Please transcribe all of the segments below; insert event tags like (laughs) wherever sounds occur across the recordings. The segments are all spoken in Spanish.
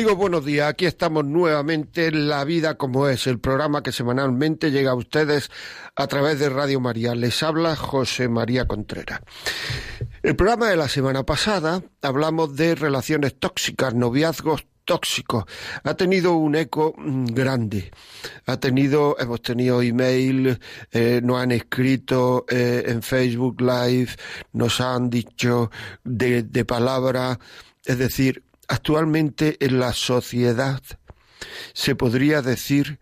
Amigos, buenos días. Aquí estamos nuevamente en La Vida como es, el programa que semanalmente llega a ustedes a través de Radio María. Les habla José María Contreras. El programa de la semana pasada hablamos de relaciones tóxicas, noviazgos tóxicos. Ha tenido un eco mm, grande. Ha tenido, hemos tenido email, eh, nos han escrito eh, en Facebook Live, nos han dicho de, de palabra, es decir, Actualmente en la sociedad se podría decir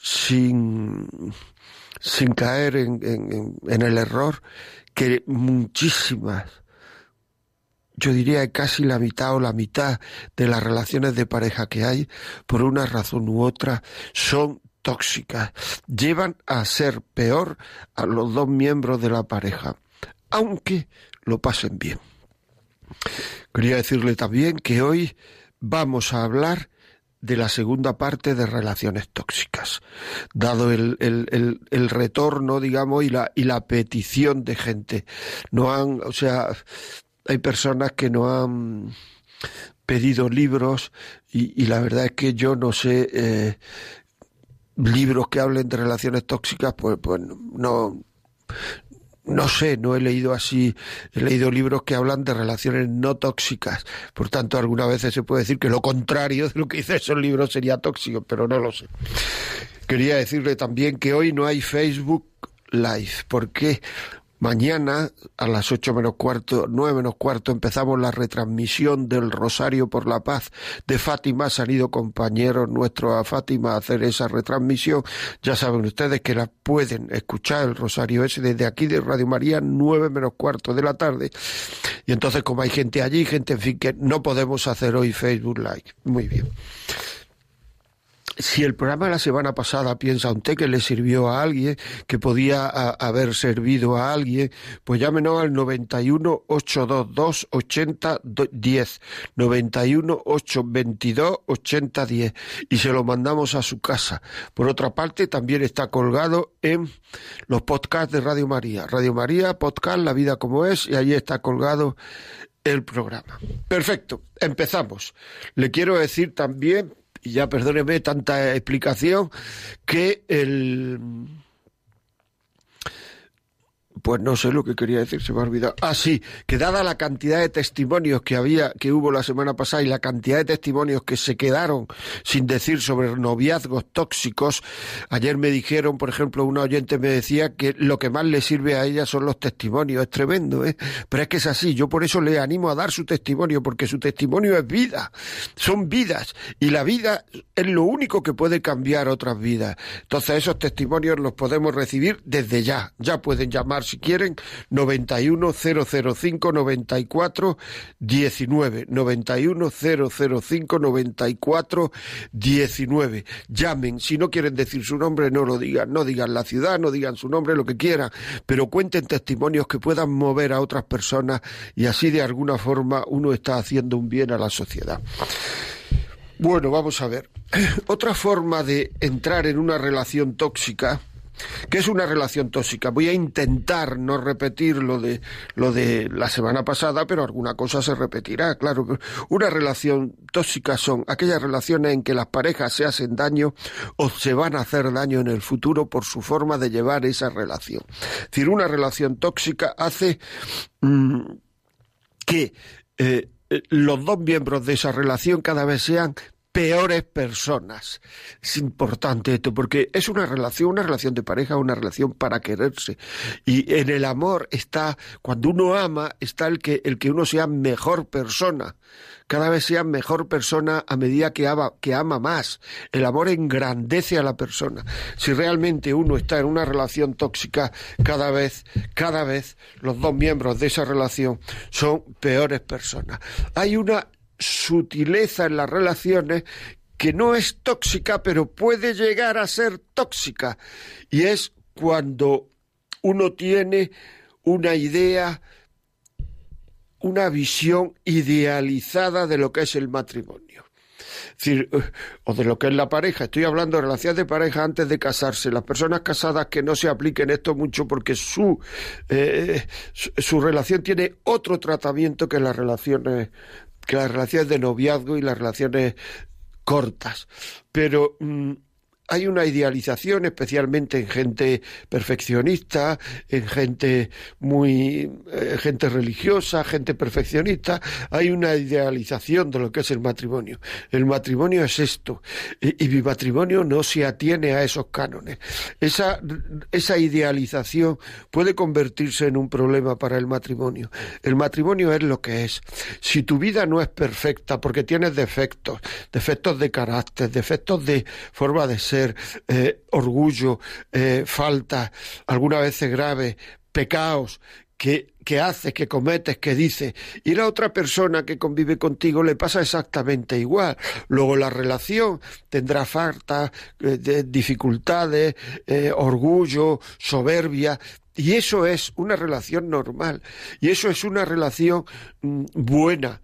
sin, caer en, el error que muchísimas, yo diría casi la mitad o la mitad de las relaciones de pareja que hay, por una razón u otra, son tóxicas, llevan a ser peor a los dos miembros de la pareja, aunque lo pasen bien. Quería decirle también que hoy vamos a hablar de la segunda parte de relaciones tóxicas, dado el, el, el, retorno, digamos, y la, y la petición de gente. No han, o sea, hay personas que no han pedido libros y, la verdad es que yo no sé eh, libros que hablen de relaciones tóxicas, pues, pues no, no sé, no he leído así, he leído libros que hablan de relaciones no tóxicas. Por tanto, algunas veces se puede decir que lo contrario de lo que dice esos libros sería tóxico, pero no lo sé. Quería decirle también que hoy no hay Facebook Live. ¿Por qué? Mañana a las ocho menos cuarto, nueve menos cuarto, empezamos la retransmisión del Rosario por la Paz de Fátima. Han ido compañeros nuestros a Fátima a hacer esa retransmisión. Ya saben ustedes que la pueden escuchar el Rosario ese desde aquí de Radio María, nueve menos cuarto de la tarde. Y entonces, como hay gente allí, gente, en fin, que no podemos hacer hoy Facebook Live. Muy bien si el programa de la semana pasada piensa usted que le sirvió a alguien, que podía haber servido a alguien, pues llámenos al 91 822 80 10, 91 822 80 10 y se lo mandamos a su casa. Por otra parte, también está colgado en los podcasts de Radio María. Radio María, podcast La Vida como es, y ahí está colgado el programa. Perfecto, empezamos. Le quiero decir también y ya perdóneme tanta explicación, que el pues no sé lo que quería decir, se me ha olvidado. Ah, sí, que dada la cantidad de testimonios que había, que hubo la semana pasada y la cantidad de testimonios que se quedaron sin decir sobre noviazgos tóxicos, ayer me dijeron, por ejemplo, una oyente me decía que lo que más le sirve a ella son los testimonios. Es tremendo, ¿eh? Pero es que es así. Yo por eso le animo a dar su testimonio, porque su testimonio es vida. Son vidas. Y la vida es lo único que puede cambiar otras vidas. Entonces esos testimonios los podemos recibir desde ya. Ya pueden llamarse si quieren, 91005 94 19. 91005 94 19. Llamen, si no quieren decir su nombre, no lo digan, no digan la ciudad, no digan su nombre, lo que quieran, pero cuenten testimonios que puedan mover a otras personas y así de alguna forma uno está haciendo un bien a la sociedad. Bueno, vamos a ver. (clears throat) Otra forma de entrar en una relación tóxica ¿Qué es una relación tóxica? Voy a intentar no repetir lo de, lo de la semana pasada, pero alguna cosa se repetirá. Claro, una relación tóxica son aquellas relaciones en que las parejas se hacen daño o se van a hacer daño en el futuro por su forma de llevar esa relación. Es decir, una relación tóxica hace mm, que eh, eh, los dos miembros de esa relación cada vez sean peores personas. Es importante esto porque es una relación, una relación de pareja, una relación para quererse. Y en el amor está, cuando uno ama, está el que, el que uno sea mejor persona. Cada vez sea mejor persona a medida que ama, que ama más. El amor engrandece a la persona. Si realmente uno está en una relación tóxica, cada vez, cada vez los dos miembros de esa relación son peores personas. Hay una sutileza en las relaciones que no es tóxica, pero puede llegar a ser tóxica. Y es cuando uno tiene una idea, una visión idealizada de lo que es el matrimonio. Eh, o de lo que es la pareja. Estoy hablando de relaciones de pareja antes de casarse. Las personas casadas que no se apliquen esto mucho porque su, eh, su, relación tiene otro tratamiento que las relaciones que las relaciones de noviazgo y las relaciones cortas. Pero mm, hay una idealización, especialmente en gente perfeccionista, en gente muy eh, gente religiosa, gente perfeccionista, hay una idealización de lo que es el matrimonio. El matrimonio es esto, y, mi matrimonio no se atiene a esos cánones. Esa, esa idealización puede convertirse en un problema para el matrimonio. El matrimonio es lo que es. Si tu vida no es perfecta porque tienes defectos, defectos de carácter, defectos de forma de ser, eh, orgullo, eh, falta, algunas veces graves, pecados que, que haces, que cometes, que dices, y la otra persona que convive contigo le pasa exactamente igual. Luego la relación tendrá falta, eh, de dificultades, orgullo, soberbia, y eso es una relación normal, y eso es una relación mm, buena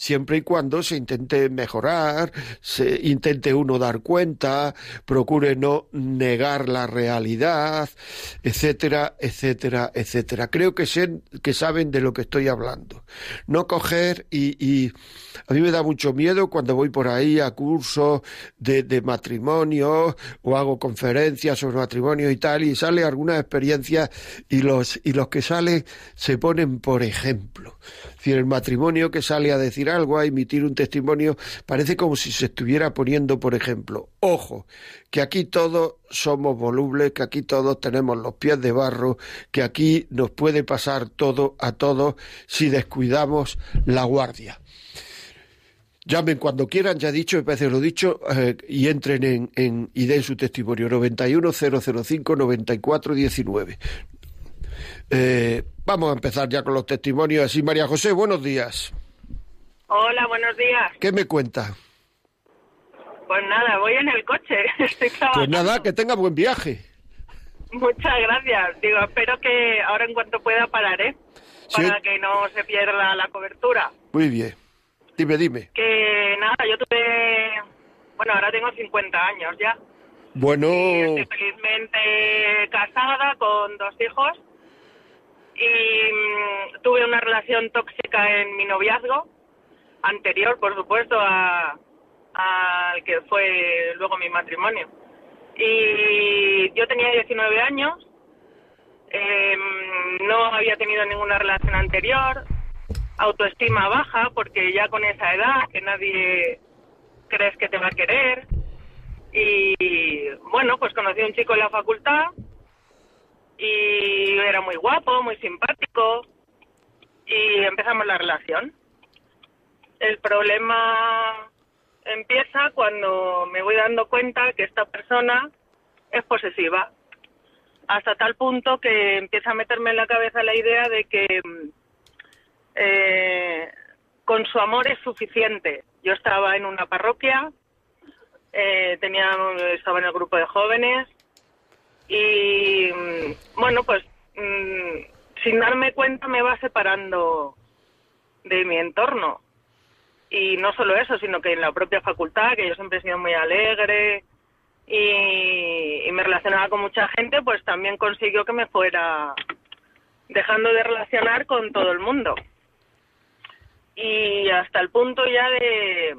siempre y cuando se intente mejorar, se intente uno dar cuenta, procure no negar la realidad, etcétera, etcétera, etcétera. Creo que, que saben de lo que estoy hablando. No coger y, y, a mí me da mucho miedo cuando voy por ahí a cursos de, de matrimonio o hago conferencias sobre matrimonio y tal y sale alguna experiencia y los, y los que salen se ponen por ejemplo. Decir, el matrimonio que sale a decir algo, a emitir un testimonio, parece como si se estuviera poniendo, por ejemplo, ojo, que aquí todos somos volubles, que aquí todos tenemos los pies de barro, que aquí nos puede pasar todo a todos si descuidamos la guardia. Llamen cuando quieran, ya dicho, me parece lo dicho, eh, y entren en, en, y den su testimonio. 91005-9419. Eh, vamos a empezar ya con los testimonios. Así, María José, buenos días. Hola, buenos días. ¿Qué me cuenta? Pues nada, voy en el coche. (laughs) pues nada, que tenga buen viaje. Muchas gracias. Digo, espero que ahora en cuanto pueda pararé para que no se pierda la cobertura. Muy bien. Dime, dime. Que nada, yo tuve... Bueno, ahora tengo 50 años ya. Bueno... estoy felizmente casada con dos hijos y mm, tuve una relación tóxica en mi noviazgo anterior, por supuesto, a al que fue luego mi matrimonio. Y yo tenía 19 años, em, no había tenido ninguna relación anterior, autoestima baja, porque ya con esa edad que nadie crees que te va a querer. Y bueno, pues conocí a un chico en la facultad y era muy guapo, muy simpático y empezamos la relación. El problema empieza cuando me voy dando cuenta que esta persona es posesiva, hasta tal punto que empieza a meterme en la cabeza la idea de que eh, con su amor es suficiente. Yo estaba en una parroquia, eh, tenía, estaba en el grupo de jóvenes y bueno, pues mm, sin darme cuenta me va separando de mi entorno y no solo eso, sino que en la propia facultad, que yo siempre he sido muy alegre y, me relacionaba con mucha gente, pues también consiguió que me fuera dejando de relacionar con todo el mundo. Y hasta el punto ya de,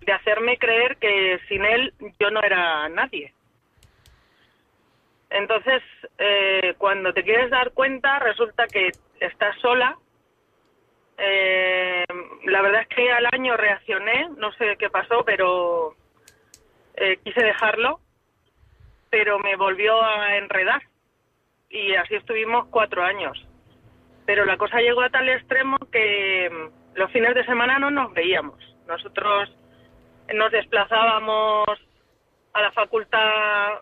de hacerme creer que sin él yo no era nadie. Entonces, eh, cuando te quieres dar cuenta, resulta que estás sola eh, la verdad es que al año reaccioné, no sé qué pasó, pero eh, quise dejarlo, pero me volvió a enredar y así estuvimos cuatro años. Pero la cosa llegó a tal extremo que mm, los fines de semana no nos veíamos. Nosotros nos desplazábamos a la facultad,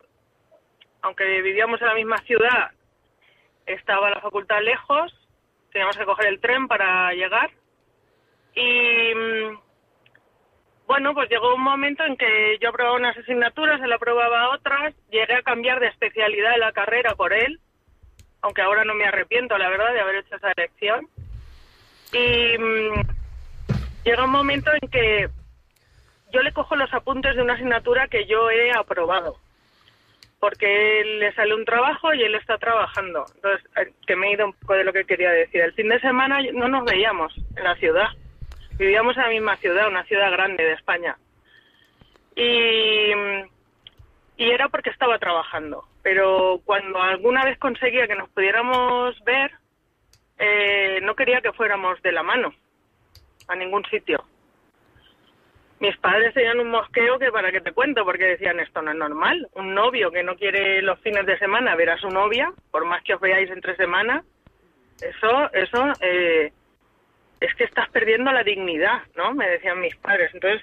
aunque vivíamos en la misma ciudad, estaba la facultad lejos teníamos que coger el tren para llegar. Y mm, bueno, pues llegó un momento en que yo aprobaba unas asignaturas, él aprobaba otras, llegué a cambiar de especialidad de la carrera por él, aunque ahora no me arrepiento, la verdad, de haber hecho esa elección. Y mm, llega un momento en que yo le cojo los apuntes de una asignatura que yo he aprobado, porque le sale un trabajo y él está trabajando. Entonces, eh, que me he ido un poco de lo que quería decir. El fin de semana no nos veíamos en la ciudad. Vivíamos en la misma ciudad, una ciudad grande de España. Y, y era porque estaba trabajando. Pero cuando alguna vez conseguía que nos pudiéramos ver, eh, no quería que fuéramos de la mano a ningún sitio. Mis padres tenían un mosqueo que para que te cuento, porque decían esto no es normal. Un novio que no quiere los fines de semana ver a su novia, por más que os veáis entre semana, eso, eso, eh, es que estás perdiendo la dignidad, ¿no? Me decían mis padres. Entonces,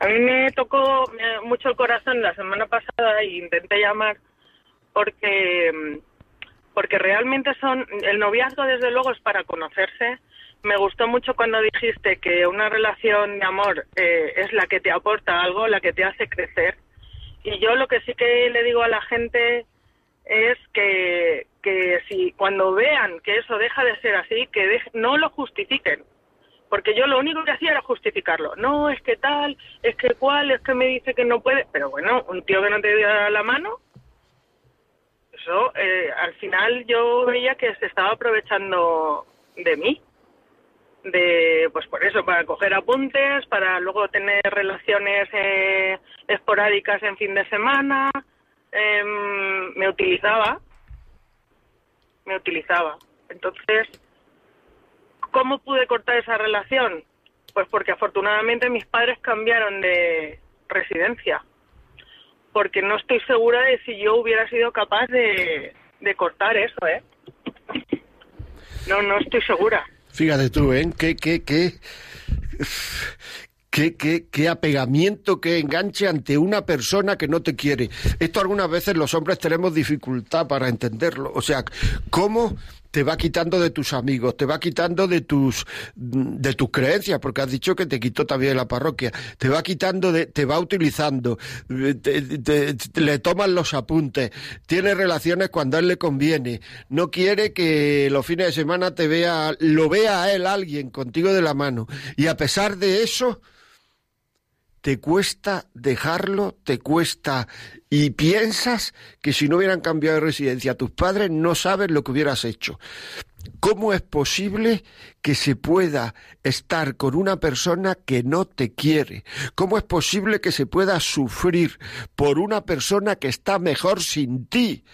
a mí me tocó mucho el corazón la semana pasada e intenté llamar porque porque realmente son el noviazgo desde luego es para conocerse me gustó mucho cuando dijiste que una relación de amor eh, es la que te aporta algo, la que te hace crecer. Y yo lo que sí que le digo a la gente es que, que si cuando vean que eso deja de ser así, que no lo justifiquen. Porque yo lo único que hacía era justificarlo. No, es que tal, es que cual, es que me dice que no puede. Pero bueno, un tío que no te da la mano, eso eh, al final yo veía que se estaba aprovechando de mí de, pues por eso, para coger apuntes, para luego tener relaciones eh, esporádicas en fin de semana. Em, me utilizaba, me utilizaba. Entonces, ¿cómo pude cortar esa relación? Pues porque afortunadamente mis padres cambiaron de residencia. Porque no estoy segura de si yo hubiera sido capaz de, de cortar eso, ¿eh? No, no estoy segura. Fíjate tú, ¿eh? ¿Qué, qué, qué, Qué, qué, qué, apegamiento, qué enganche ante una persona que no te quiere. Esto algunas veces los hombres tenemos dificultad para entenderlo. O sea, ¿cómo te va quitando de tus amigos, te va quitando de tus de tus creencias, porque has dicho que te quitó también la parroquia, te va quitando de, te va utilizando, le toman los apuntes, tiene relaciones cuando a él le conviene, no quiere que los fines de semana te vea, lo vea a él alguien contigo de la mano, y a pesar de eso, te cuesta dejarlo, te cuesta y piensas que si no hubieran cambiado de residencia tus padres no saben lo que hubieras hecho. ¿Cómo es posible que se pueda estar con una persona que no te quiere? ¿Cómo es posible que se pueda sufrir por una persona que está mejor sin ti?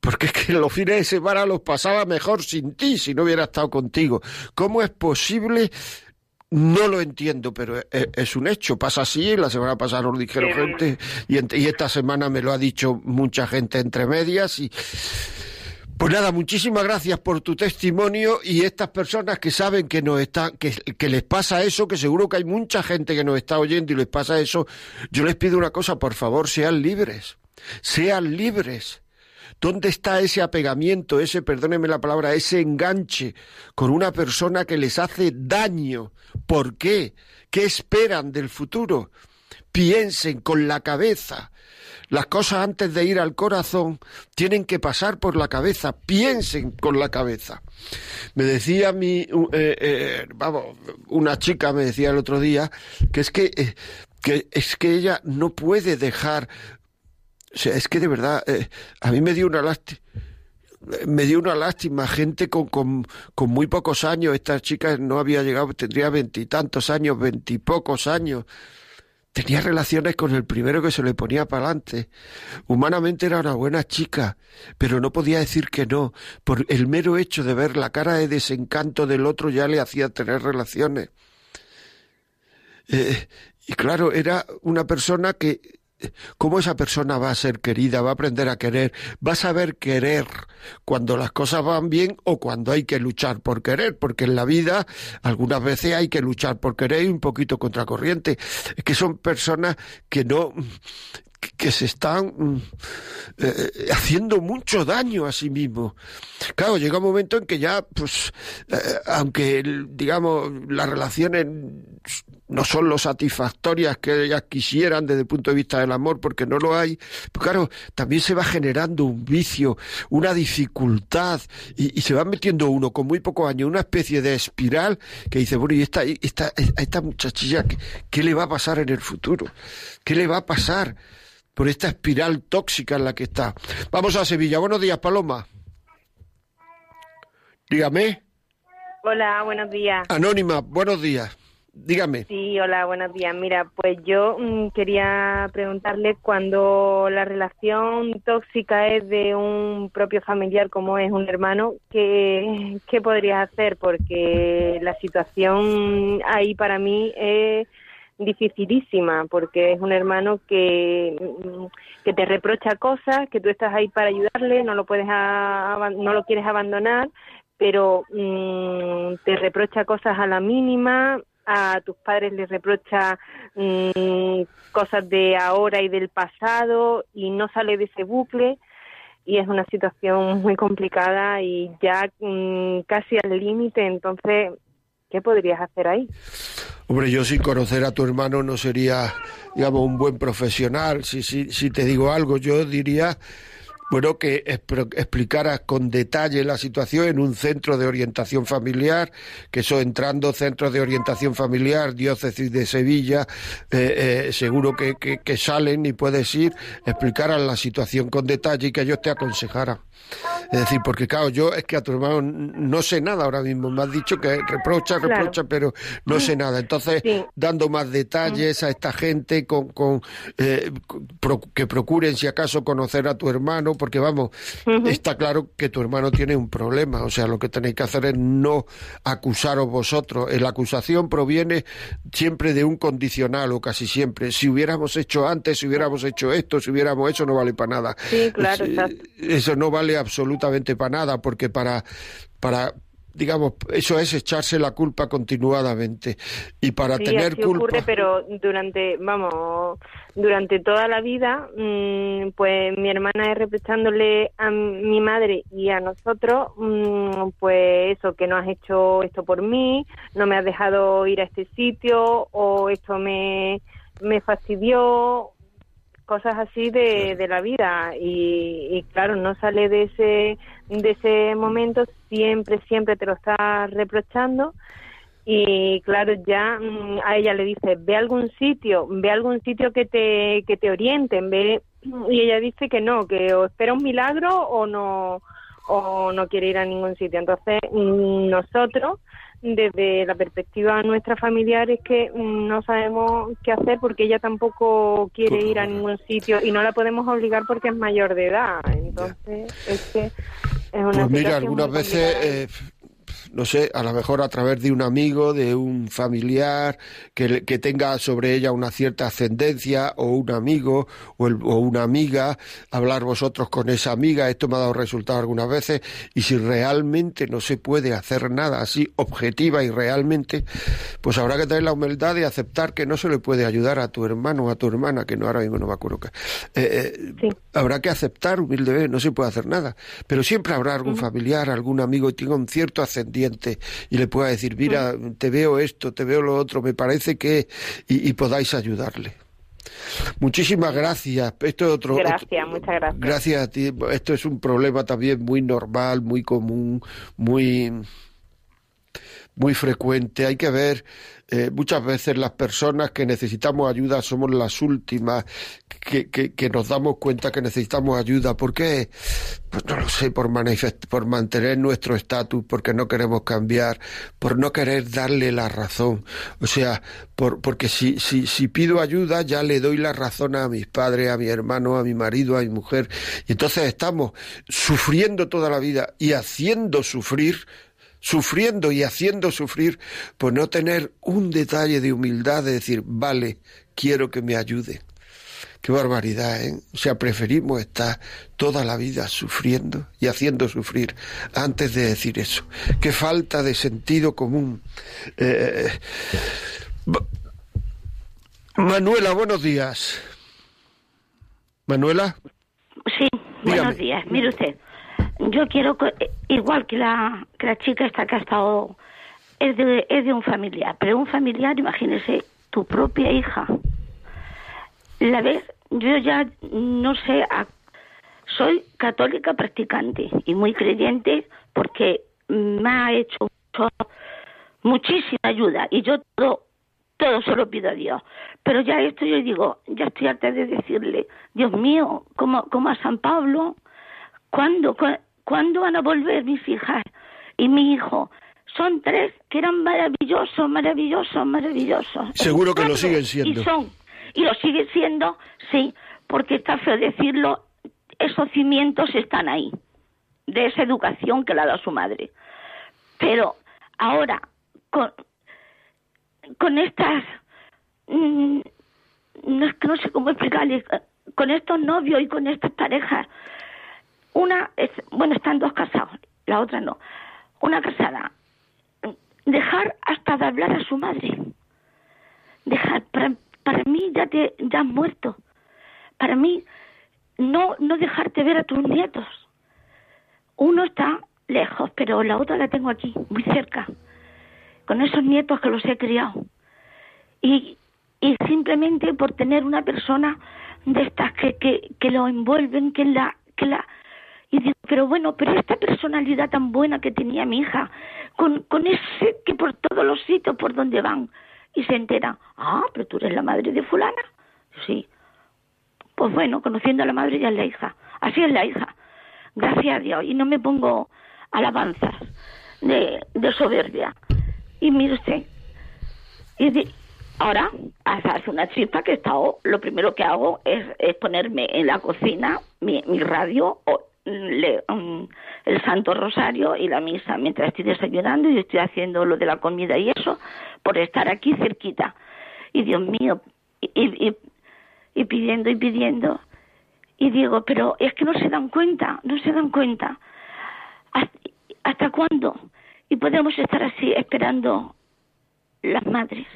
Porque es que los fines de semana los pasaba mejor sin ti si no hubiera estado contigo. ¿Cómo es posible no lo entiendo, pero es, un hecho, pasa así, la semana pasada lo dijeron gente y, y, esta semana me lo ha dicho mucha gente entre medias y pues nada, muchísimas gracias por tu testimonio y estas personas que saben que nos están, que, que les pasa eso, que seguro que hay mucha gente que nos está oyendo y les pasa eso, yo les pido una cosa, por favor, sean libres, sean libres ¿Dónde está ese apegamiento, ese, perdóneme la palabra, ese enganche con una persona que les hace daño? ¿Por qué? ¿Qué esperan del futuro? Piensen con la cabeza. Las cosas antes de ir al corazón tienen que pasar por la cabeza. Piensen con la cabeza. Me decía mi, eh, eh, vamos, una chica me decía el otro día que es que, eh, que es que ella no puede dejar o sea, es que de verdad, eh, a mí me dio una lástima me dio una lástima, gente con, con, con, muy pocos años, esta chica no había llegado, tendría veintitantos años, veintipocos años, tenía relaciones con el primero que se le ponía para adelante. Humanamente era una buena chica, pero no podía decir que no, por el mero hecho de ver la cara de desencanto del otro ya le hacía tener relaciones. Eh, y claro, era una persona que cómo esa persona va a ser querida, va a aprender a querer, va a saber querer cuando las cosas van bien o cuando hay que luchar por querer, porque en la vida algunas veces hay que luchar por querer y un poquito contracorriente. Que son personas que no que se están eh, haciendo mucho daño a sí mismos. Claro, llega un momento en que ya, pues, eh, aunque, digamos, las relaciones no son lo satisfactorias que ellas quisieran desde el punto de vista del amor, porque no lo hay, pues claro, también se va generando un vicio, una dificultad, y, se va metiendo uno con muy pocos años, una especie de espiral que dice, bueno, ¿y esta, esta, esta muchachilla qué le va a pasar en el futuro? ¿Qué le va a pasar? por esta espiral tóxica en la que está. Vamos a Sevilla. Buenos días, Paloma. Dígame. Hola, buenos días. Anónima, buenos días. Dígame. Sí, hola, buenos días. Mira, pues yo mm, quería preguntarle cuando la relación tóxica es de un propio familiar como es un hermano, ¿qué, qué podrías hacer? Porque la situación ahí para mí es dificilísima porque es un hermano que, que te reprocha cosas, que tú estás ahí para ayudarle, no lo puedes no lo quieres abandonar, pero mm, te reprocha cosas a la mínima, a tus padres les reprocha mm, cosas de ahora y del pasado y no sale de ese bucle y es una situación muy complicada y ya mm, casi al límite, entonces, ¿qué podrías hacer ahí? Hombre, yo sin conocer a tu hermano no sería, digamos, un buen profesional. Si, si, si te digo algo, yo diría bueno, que explicaras con detalle la situación en un centro de orientación familiar, que eso entrando centros de orientación familiar, diócesis de Sevilla, eh, eh, seguro que, que, salen y puedes ir, explicaras la situación con detalle y que ellos te aconsejaran. Es decir, porque claro, yo es que a tu hermano no sé nada ahora mismo, me has dicho que reprocha, reprocha, pero no sé nada. Entonces, dando más detalles a esta gente con, con eh, que procuren si acaso conocer a tu hermano, porque vamos, está claro que tu hermano tiene un problema, o sea, lo que tenéis que hacer es no acusaros vosotros. La acusación proviene siempre de un condicional o casi siempre. Si hubiéramos hecho antes, si hubiéramos hecho esto, si hubiéramos hecho, no vale para nada. Sí, claro, Eso no vale absolutamente para nada, porque para, para, digamos, eso es echarse la culpa continuadamente. Y para tener culpa. ocurre, pero durante, vamos, durante toda la vida, mm, pues mi hermana es reprochándole a mi madre y a nosotros, mm, pues eso, que no has hecho esto por mí, no me has dejado ir a este sitio, o esto me, me fastidió, cosas así de, de la vida y, claro no sale de ese de ese momento siempre siempre te lo está reprochando. Y claro ya mm, a ella le dice ve algún sitio ve algún sitio que te que te orienten ve (clears throat) y ella dice que no que o espera un milagro o no o no quiere ir a ningún sitio. Entonces mm, nosotros desde la perspectiva nuestra familiar es que mm, no sabemos qué hacer porque ella tampoco quiere ir a ningún sitio y no la podemos obligar porque es mayor de edad. Entonces, es que es una pues mira, algunas veces no sé, a lo mejor a través de un amigo, de un familiar que, que tenga sobre ella una cierta ascendencia, o un amigo o, o, una amiga, hablar vosotros con esa amiga, esto me ha dado resultado algunas veces, y si realmente no se puede hacer nada así objetiva y realmente, pues habrá que tener la humildad de aceptar que no se le puede ayudar a tu hermano o a tu hermana, que no ahora mismo no me acuerdo que. Eh, eh, habrá que aceptar humildemente, no se puede hacer nada, pero siempre habrá algún familiar, algún amigo que tenga un cierto ascendiente y le pueda decir, mira, te veo esto, te veo lo otro, me parece que... y, podáis ayudarle. Muchísimas gracias. Esto es otro. Gracias, muchas gracias. Gracias a ti. Esto es un problema también muy normal, muy común, muy muy frecuente. Hay que ver eh, muchas veces las personas que necesitamos ayuda somos las últimas que, nos damos cuenta que necesitamos ayuda. ¿Por qué? Pues no lo sé, por, por mantener nuestro estatus, porque no queremos cambiar, por no querer darle la razón. O sea, por, porque si, si, si pido ayuda ya le doy la razón a mis padres, a mi hermano, a mi marido, a mi mujer. Y entonces estamos sufriendo toda la vida y haciendo sufrir sufriendo y haciendo sufrir por no tener un detalle de humildad de decir, vale, quiero que me ayude. Qué barbaridad, ¿eh? O sea, preferimos estar toda la vida sufriendo y haciendo sufrir antes de decir eso. Qué falta de sentido común. Eh, Manuela, buenos días. Manuela. Sí, buenos días. Mire usted, yo quiero, igual que la, que la chica esta que ha estado, es de, es de un familiar, pero un familiar, imagínese, tu propia hija. La ves, yo ya no sé, soy católica practicante y muy creyente porque me ha hecho muchísima ayuda y yo todo, todo se lo pido a Dios. Pero ya esto yo digo, ya estoy harta de decirle, Dios mío, como, como a San Pablo, ¿cuándo, ¿cuándo van a volver mis hijas y mi hijo? Son tres que eran maravillosos, maravillosos, maravillosos. Seguro que lo siguen siendo. Y son, y lo siguen siendo, sí, porque está feo decirlo, esos cimientos están ahí, de esa educación que le ha dado su madre. Pero ahora, con, con estas, mm, no, no sé cómo explicarles, con estos novios y con estas parejas, una, es, bueno, están dos casados, la otra no. Una casada, dejar hasta de hablar a su madre. Dejar, para, para mí ya te ya has muerto. Para mí no no dejarte ver a tus nietos. Uno está lejos, pero la otra la tengo aquí, muy cerca, con esos nietos que los he criado. Y, y simplemente por tener una persona de estas que, que, que lo envuelven, que la, que la... Y digo, pero bueno, pero esta personalidad tan buena que tenía mi hija, con, con ese que por todos los sitios por donde van, y se entera, ah, pero tú eres la madre de fulana. Sí. Pues bueno, conociendo a la madre ya es la hija. Así es la hija. Gracias a Dios. Y no me pongo alabanzas de, de soberbia. Y mire usted, y ahora hace una chispa que he estado, lo primero que hago es, es ponerme en la cocina mi, mi radio le, um, el Santo Rosario y la misa mientras estoy desayunando y estoy haciendo lo de la comida y eso por estar aquí cerquita. Y Dios mío, y, y, y pidiendo y pidiendo. Y digo, pero es que no se dan cuenta, no se dan cuenta. ¿Hasta, cuándo? Y podemos estar así esperando las madres.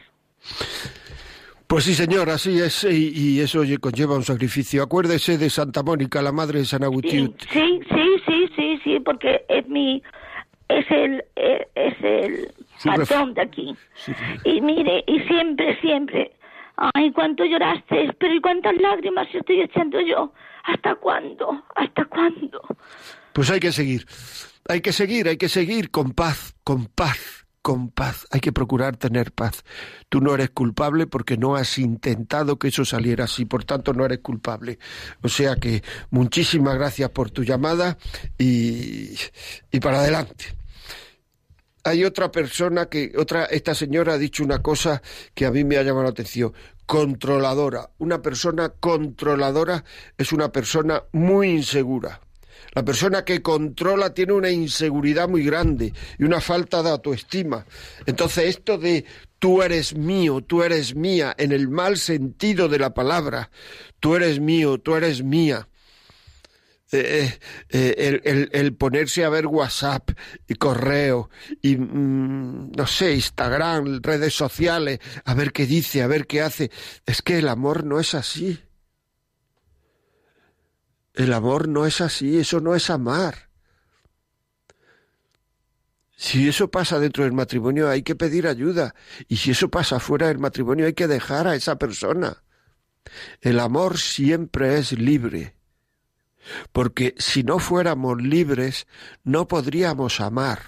Pues sí, señor, así es, y, eso conlleva un sacrificio. Acuérdese de Santa Mónica, la madre de San Agustín. Sí, sí, sí, sí, sí, porque es mi, es el, es el patrón de aquí. Y mire, y siempre, siempre, ay, cuánto lloraste, pero y cuántas lágrimas estoy echando yo. ¿Hasta cuándo? ¿Hasta cuándo? Pues hay que seguir, hay que seguir, hay que seguir con paz, con paz con paz, hay que procurar tener paz. Tú no eres culpable porque no has intentado que eso saliera así, por tanto no eres culpable. O sea que muchísimas gracias por tu llamada y, y para adelante. Hay otra persona que, otra, esta señora ha dicho una cosa que a mí me ha llamado la atención. Controladora. Una persona controladora es una persona muy insegura. La persona que controla tiene una inseguridad muy grande y una falta de autoestima. Entonces esto de tú eres mío, tú eres mía, en el mal sentido de la palabra, tú eres mío, tú eres mía. Eh, eh, eh, el, ponerse a ver WhatsApp y correo y mm, no sé, Instagram, redes sociales, a ver qué dice, a ver qué hace. Es que el amor no es así. El amor no es así, eso no es amar. Si eso pasa dentro del matrimonio hay que pedir ayuda y si eso pasa fuera del matrimonio hay que dejar a esa persona. El amor siempre es libre, porque si no fuéramos libres no podríamos amar.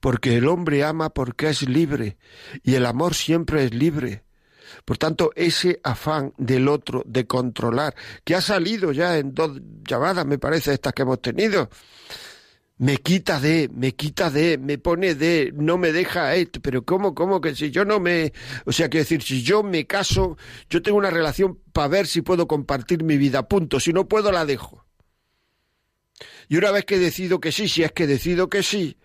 Porque el hombre ama porque es libre y el amor siempre es libre. Por tanto, ese afán del otro de controlar, que ha salido ya en dos llamadas, me parece, estas que hemos tenido, me quita de, me quita de, me pone de, no me deja esto, pero ¿cómo, cómo que si yo no me, o sea, quiero decir, si yo me caso, yo tengo una relación para ver si puedo compartir mi vida, punto, si no puedo la dejo. Y una vez que decido que sí, si es que decido que sí,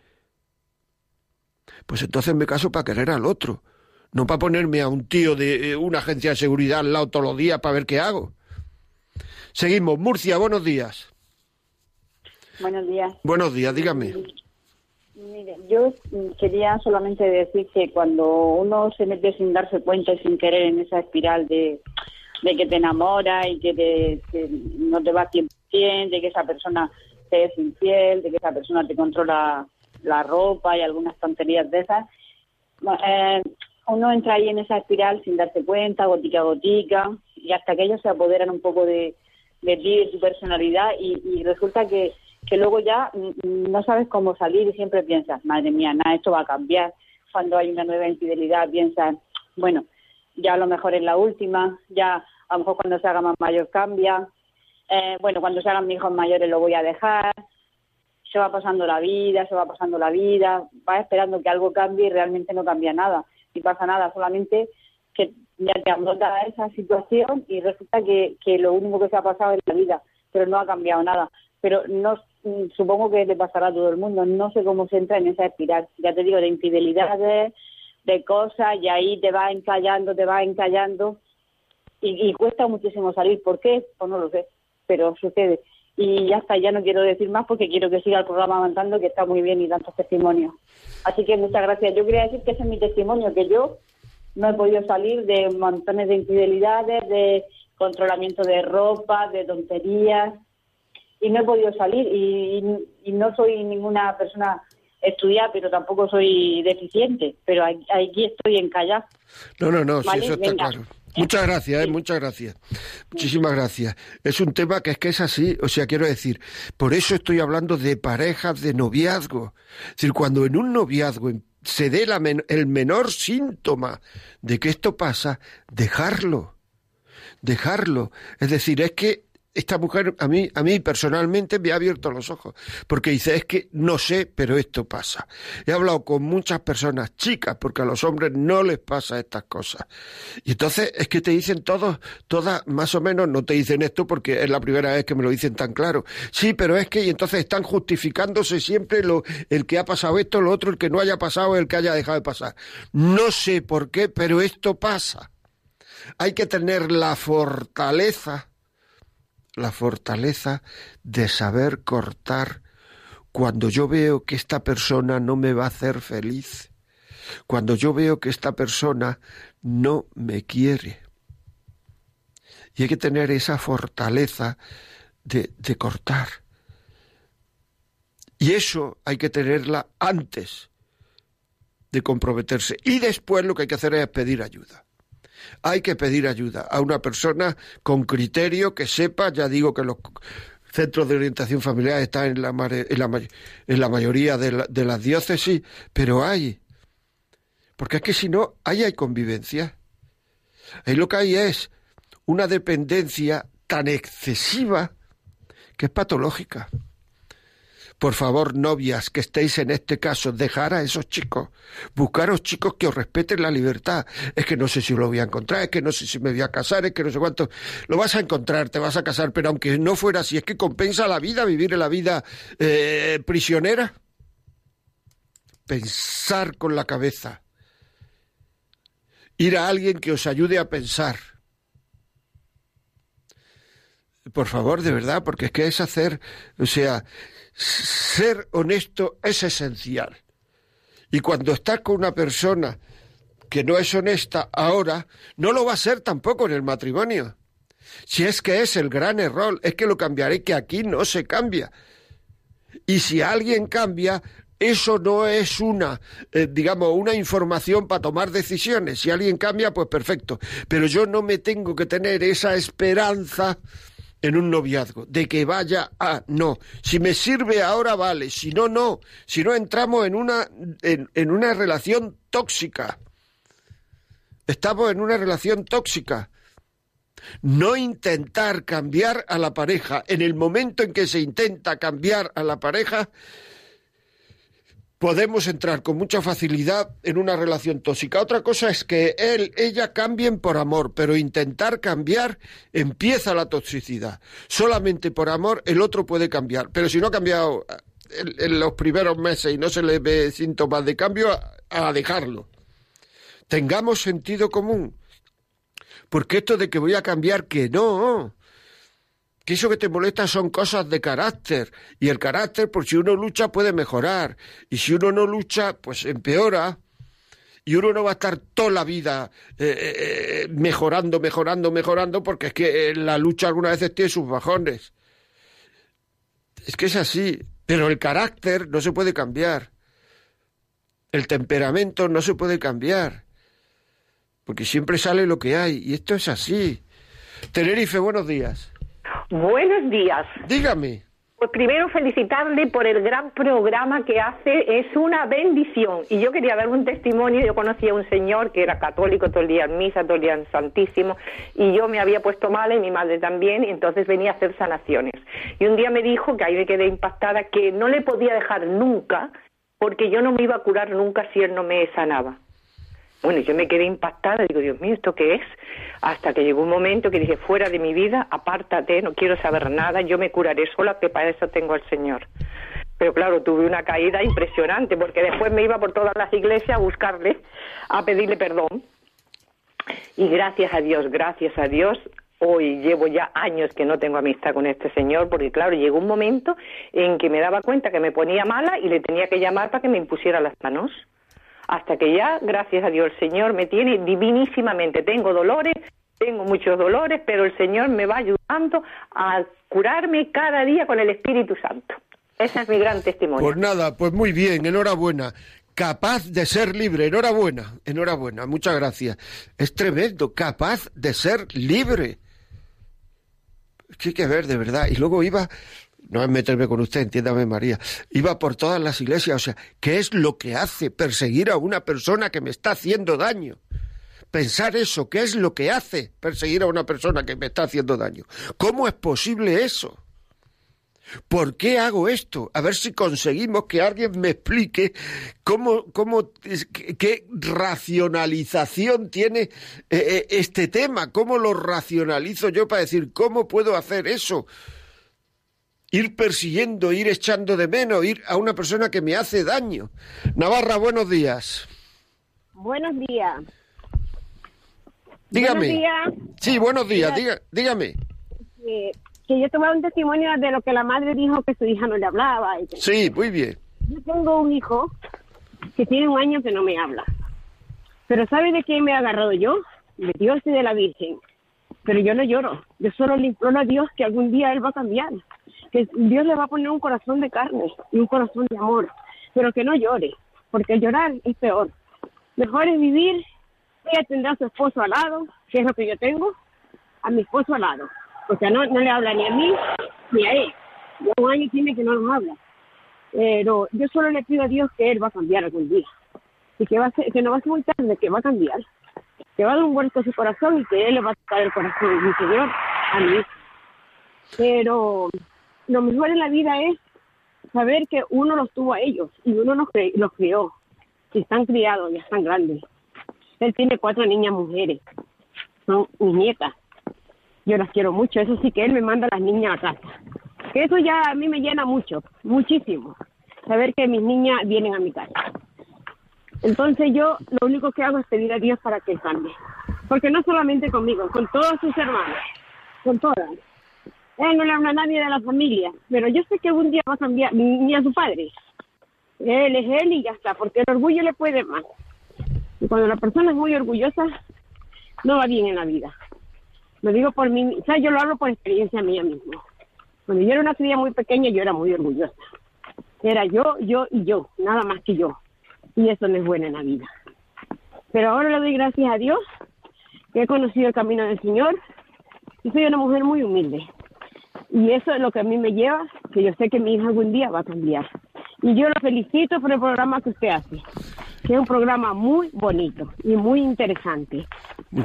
pues entonces me caso para querer al otro no para ponerme a un tío de eh, una agencia de seguridad al lado todos los días para ver qué hago. Seguimos. Murcia, buenos días. Buenos días. Buenos días, dígame. Mire, yo quería solamente decir que cuando uno se mete sin darse cuenta y sin querer en esa espiral de, que te enamora y que, no te va 100%, de que esa persona te es infiel, de que esa persona te controla la ropa y algunas tonterías de esas, eh, uno entra ahí en esa espiral sin darse cuenta, gotica a gotica, y hasta que ellos se apoderan un poco de, de ti, de tu personalidad, y, resulta que, que luego ya no sabes cómo salir y siempre piensas, madre mía, nada, esto va a cambiar. Cuando hay una nueva infidelidad piensas, bueno, ya a lo mejor es la última, ya a lo mejor cuando se haga más mayor cambia, eh, bueno, cuando se hagan mis hijos mayores lo voy a dejar, se va pasando la vida, se va pasando la vida, va esperando que algo cambie y realmente no cambia nada, ni pasa nada, solamente que ya te a esa situación y resulta que, que lo único que se ha pasado es la vida, pero no ha cambiado nada. Pero no supongo que le pasará a todo el mundo, no sé cómo se entra en esa espiral, ya te digo, de infidelidades, de cosas, y ahí te va encallando, te va encallando, y, y cuesta muchísimo salir. ¿Por qué? Pues no lo sé, pero sucede. Y ya está, ya no quiero decir más porque quiero que siga el programa avanzando, que está muy bien y tantos testimonios. Así que muchas gracias. Yo quería decir que ese es mi testimonio, que yo no he podido salir de montones de infidelidades, de controlamiento de ropa, de tonterías, y no he podido salir. Y, no soy ninguna persona estudiada, pero tampoco soy deficiente, pero aquí estoy encallada. No, no, no, eso está claro. Muchas gracias, eh, muchas gracias. Muchísimas gracias. Es un tema que es que es así, o sea, quiero decir, por eso estoy hablando de parejas de noviazgo. Es decir, cuando en un noviazgo se dé el menor síntoma de que esto pasa, dejarlo. Dejarlo. Es decir, es que esta mujer a mí, a mí personalmente me ha abierto los ojos, porque dice, es que no sé, pero esto pasa. He hablado con muchas personas, chicas, porque a los hombres no les pasa estas cosas. Y entonces es que te dicen todos, todas, más o menos, no te dicen esto porque es la primera vez que me lo dicen tan claro. Sí, pero es que, y entonces están justificándose siempre lo, el que ha pasado esto, lo otro, el que no haya pasado, el que haya dejado de pasar. No sé por qué, pero esto pasa. Hay que tener la fortaleza la fortaleza de saber cortar cuando yo veo que esta persona no me va a hacer feliz, cuando yo veo que esta persona no me quiere. Y hay que tener esa fortaleza de, de cortar. Y eso hay que tenerla antes de comprometerse. Y después lo que hay que hacer es pedir ayuda. Hay que pedir ayuda a una persona con criterio que sepa, ya digo que los centros de orientación familiar están en la, en la, mayoría de, de, las diócesis, pero hay. Porque es que si no, ahí hay convivencia. Ahí lo que hay es una dependencia tan excesiva que es patológica. Por favor, novias que estéis en este caso, dejar a esos chicos, buscaros chicos que os respeten la libertad. Es que no sé si lo voy a encontrar, es que no sé si me voy a casar, es que no sé cuánto. Lo vas a encontrar, te vas a casar, pero aunque no fuera así, es que compensa la vida vivir en la vida eh, prisionera. Pensar con la cabeza. Ir a alguien que os ayude a pensar por favor, de verdad, porque es que es hacer, o sea, ser honesto es esencial. Y cuando estás con una persona que no es honesta ahora, no lo va a ser tampoco en el matrimonio. Si es que es el gran error, es que lo cambiaré, que aquí no se cambia. Y si alguien cambia, eso no es una, eh, digamos, una información para tomar decisiones. Si alguien cambia, pues perfecto. Pero yo no me tengo que tener esa esperanza en un noviazgo, de que vaya a no. Si me sirve ahora, vale, si no, no. Si no, entramos en una, en, en una relación tóxica. Estamos en una relación tóxica. No intentar cambiar a la pareja. En el momento en que se intenta cambiar a la pareja, podemos entrar con mucha facilidad en una relación tóxica. Otra cosa es que él, ella cambien por amor, pero intentar cambiar empieza la toxicidad. Solamente por amor el otro puede cambiar, pero si no ha cambiado en, los primeros meses y no se le ve síntomas de cambio, a dejarlo. Tengamos sentido común. Porque esto de que voy a cambiar, que no que eso que te molesta son cosas de carácter. Y el carácter, por si uno lucha, puede mejorar. Y si uno no lucha, pues empeora. Y uno no va a estar toda la vida eh, eh, eh, mejorando, mejorando, mejorando, porque es que la lucha algunas veces tiene sus bajones. Es que es así. Pero el carácter no se puede cambiar. El temperamento no se puede cambiar. porque siempre sale lo que hay, y esto es así. Tenerife, buenos días. Buenos días. Dígame. Pues primero felicitarle por el gran programa que hace, es una bendición. Y yo quería dar un testimonio, yo conocí a un señor que era católico todo el día en misa, todo el día en Santísimo, y yo me había puesto mal y mi madre también, y entonces venía a hacer sanaciones. Y un día me dijo, que ahí me quedé impactada, que no le podía dejar nunca, porque yo no me iba a curar nunca si él no me sanaba. Bueno, yo me quedé impactada, digo, Dios mío, ¿esto qué es? Hasta que llegó un momento que dije, fuera de mi vida, apártate, no quiero saber nada, yo me curaré sola, que para eso tengo al Señor. Pero claro, tuve una caída impresionante, porque después me iba por todas las iglesias a buscarle, a pedirle perdón. Y gracias a Dios, gracias a Dios, hoy llevo ya años que no tengo amistad con este señor, porque claro, llegó un momento en que me daba cuenta que me ponía mala y le tenía que llamar para que me impusiera las manos hasta que ya, gracias a Dios, el Señor me tiene divinísimamente. Tengo dolores, tengo muchos dolores, pero el Señor me va ayudando a curarme cada día con el Espíritu Santo. Ese es mi gran testimonio. Pues nada, pues muy bien, enhorabuena. Capaz de ser libre, enhorabuena, enhorabuena, muchas gracias. Es tremendo, capaz de ser libre. ¿Qué hay que ver, de verdad. Y luego iba no es meterme con usted, entiéndame María, iba por todas las iglesias, o sea, ¿qué es lo que hace perseguir a una persona que me está haciendo daño? Pensar eso, ¿qué es lo que hace perseguir a una persona que me está haciendo daño? ¿Cómo es posible eso? ¿Por qué hago esto? A ver si conseguimos que alguien me explique cómo, cómo qué racionalización tiene eh, eh, este tema, cómo lo racionalizo yo para decir cómo puedo hacer eso ir persiguiendo, ir echando de menos, ir a una persona que me hace daño. Navarra, buenos días. Buenos días. Dígame. Buenos días. Sí, buenos días, dígame. Que, que yo tomaba un testimonio de lo que la madre dijo que su hija no le hablaba. Sí, muy bien. Yo tengo un hijo que tiene un año que no me habla. Pero ¿sabe de qué me he agarrado yo? De Dios y de la Virgen. Pero yo no lloro. Yo solo le imploro a Dios que algún día Él va a cambiar que Dios le va a poner un corazón de carne y un corazón de amor, pero que no llore, porque llorar es peor. Mejor es vivir, ella tendrá a su esposo al lado, que es lo que yo tengo, a mi esposo al lado, porque no, no le habla ni a mí ni a él. Un año tiene que no nos habla. Pero yo solo le pido a Dios que Él va a cambiar algún día. Y que, va a ser, que no va a ser muy tarde, que va a cambiar. Que va a dar un vuelto a su corazón y que Él le va a tocar el corazón, mi Señor, a mí. Pero lo mejor en la vida es saber que uno los tuvo a ellos y uno los, los crió. Y están criados, ya están grandes. Él tiene cuatro niñas mujeres, son mis nietas. Yo las quiero mucho, eso sí que él me manda a las niñas a casa. Eso ya a mí me llena mucho, muchísimo. Saber que mis niñas vienen a mi casa. Entonces yo lo único que hago es pedir a Dios para que cambie. Porque no solamente conmigo, con todos sus hermanos, con todas. Él no le habla a nadie de la familia, pero yo sé que algún día va a cambiar, ni a su padre. Él es él y ya está, porque el orgullo le puede más. Y cuando la persona es muy orgullosa, no va bien en la vida. Lo digo por mí, o sea, yo lo hablo por experiencia mía misma. Cuando yo era una cría muy pequeña, yo era muy orgullosa. Era yo, yo y yo, nada más que yo. Y eso no es bueno en la vida. Pero ahora le doy gracias a Dios que he conocido el camino del Señor y soy una mujer muy humilde. Y eso es lo que a mí me lleva, que yo sé que mi hija algún día va a cambiar. Y yo lo felicito por el programa que usted hace, que es un programa muy bonito y muy interesante.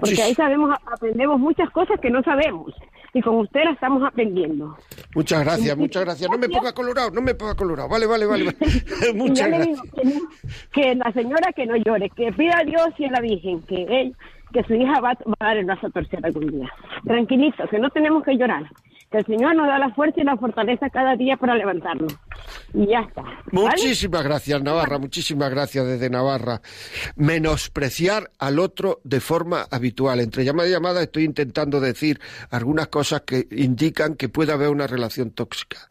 Porque ahí sabemos, aprendemos muchas cosas que no sabemos. Y con usted la estamos aprendiendo. Muchas gracias, muchas gracias. No me ponga colorado, no me ponga colorado. Vale, vale, vale. (laughs) (laughs) muchas gracias. que, la señora que no llore, que pida a Dios y a la Virgen que él, que su hija va, va a dar el brazo a torcer algún día. Tranquilito, que no tenemos que llorar que el Señor nos da la fuerza y la fortaleza cada día para levantarnos. Y ya está. Muchísimas gracias, Navarra, muchísimas gracias desde Navarra. Menospreciar al otro de forma habitual. Entre llamada y llamada estoy intentando decir algunas cosas que indican que puede haber una relación tóxica.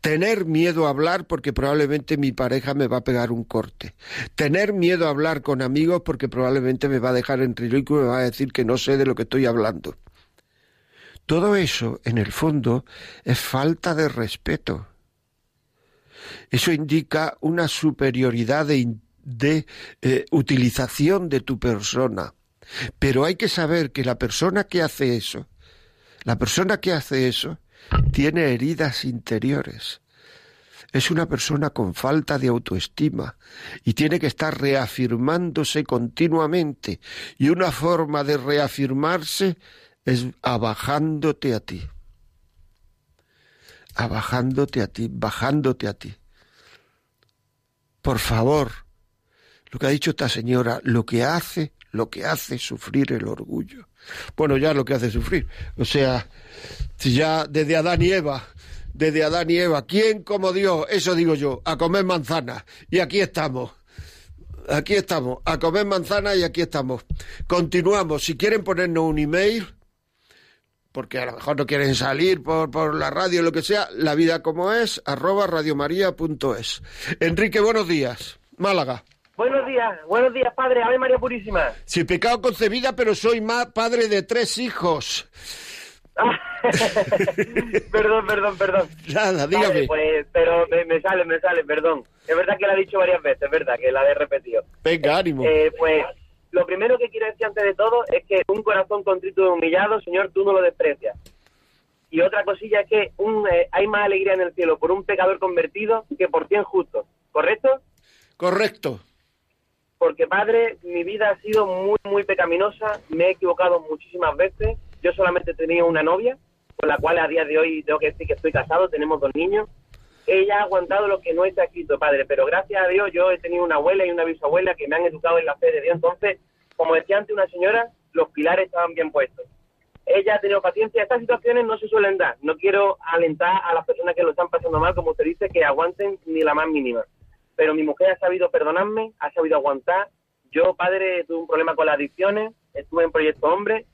Tener miedo a hablar porque probablemente mi pareja me va a pegar un corte. Tener miedo a hablar con amigos porque probablemente me va a dejar en ridículo y me va a decir que no sé de lo que estoy hablando. Todo eso, en el fondo, es falta de respeto. Eso indica una superioridad de, eh, utilización de tu persona. Pero hay que saber que la persona que hace eso, la persona que hace eso, tiene heridas interiores. Es una persona con falta de autoestima y tiene que estar reafirmándose continuamente. Y una forma de reafirmarse es abajándote a ti. Abajándote a ti, bajándote a ti. Por favor, lo que ha dicho esta señora, lo que hace, lo que hace sufrir el orgullo. Bueno, ya lo que hace sufrir. O sea, ya desde Adán y Eva, desde Adán y Eva, ¿quién como Dios? Eso digo yo, a comer manzana. Y aquí estamos. Aquí estamos, a comer manzana y aquí estamos. Continuamos. Si quieren ponernos un email, porque a lo mejor no quieren salir por, por la radio lo que sea, la vida como es, arroba radiomaria.es. Enrique, buenos días. Málaga. Buenos días, buenos días, padre. Ave María Purísima. Sin pecado concebida, pero soy más padre de tres hijos. (laughs) perdón, perdón, perdón. Nada, dígame. Vale, pues, pero me, me, sale, me sale, perdón. Es verdad que lo ha dicho varias veces, es verdad que la he repetido. Venga, ánimo. Eh, pues lo primero que quiero decir antes de todo es que un corazón contrito y humillado, Señor, tú no lo desprecias. Y otra cosilla es que un, eh, hay más alegría en el cielo por un pecador convertido que por cien justos, ¿correcto? Correcto. Porque padre, mi vida ha sido muy, muy pecaminosa, me he equivocado muchísimas veces, yo solamente tenía una novia, con la cual a día de hoy tengo que decir que estoy casado, tenemos dos niños, ella ha aguantado lo que no está escrito, padre, pero gracias a Dios yo he tenido una abuela y una bisabuela que me han educado en la fe de Dios, entonces, como decía antes una señora, los pilares estaban bien puestos. Ella ha tenido paciencia, estas situaciones no se suelen dar, no quiero alentar a las personas que lo están pasando mal, como usted dice, que aguanten ni la más mínima pero mi mujer ha sabido perdonarme, ha sabido aguantar. Yo, padre, tuve un problema con las adicciones, estuve en Proyecto Hombre.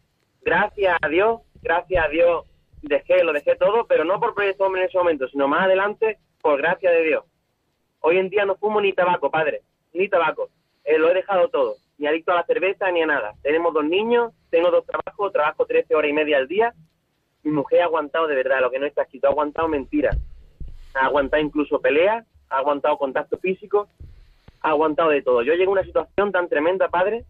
Gracias a Dios, gracias a Dios dejé, lo dejé todo, pero no por Proyecto Hombre en ese momento, sino más adelante por gracia de Dios. Hoy en día no fumo ni tabaco, padre, ni tabaco. Eh, lo he dejado todo, ni adicto a la cerveza ni a nada. Tenemos dos niños, tengo dos trabajos, trabajo 13 horas y media al día. Mi mujer ha aguantado de verdad lo que no está escrito, ha aguantado mentiras, ha aguantado incluso peleas ha aguantado contacto físico, ha aguantado de todo. Yo llegué a una situación tan tremenda, padre,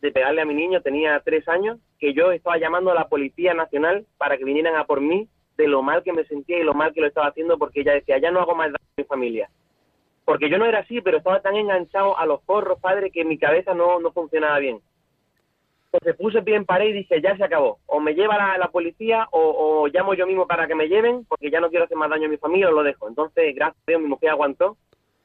de pegarle a mi niño, tenía tres años, que yo estaba llamando a la Policía Nacional para que vinieran a por mí de lo mal que me sentía y lo mal que lo estaba haciendo porque ella decía, ya no hago más daño a mi familia. Porque yo no era así, pero estaba tan enganchado a los porros, padre, que mi cabeza no, no funcionaba bien. Entonces puse pie en pared y dije, ya se acabó. O me lleva la, la policía o, o, llamo yo mismo para que me lleven, porque ya no quiero hacer más daño a mi familia o lo dejo. Entonces, gracias a Dios, mi mujer aguantó.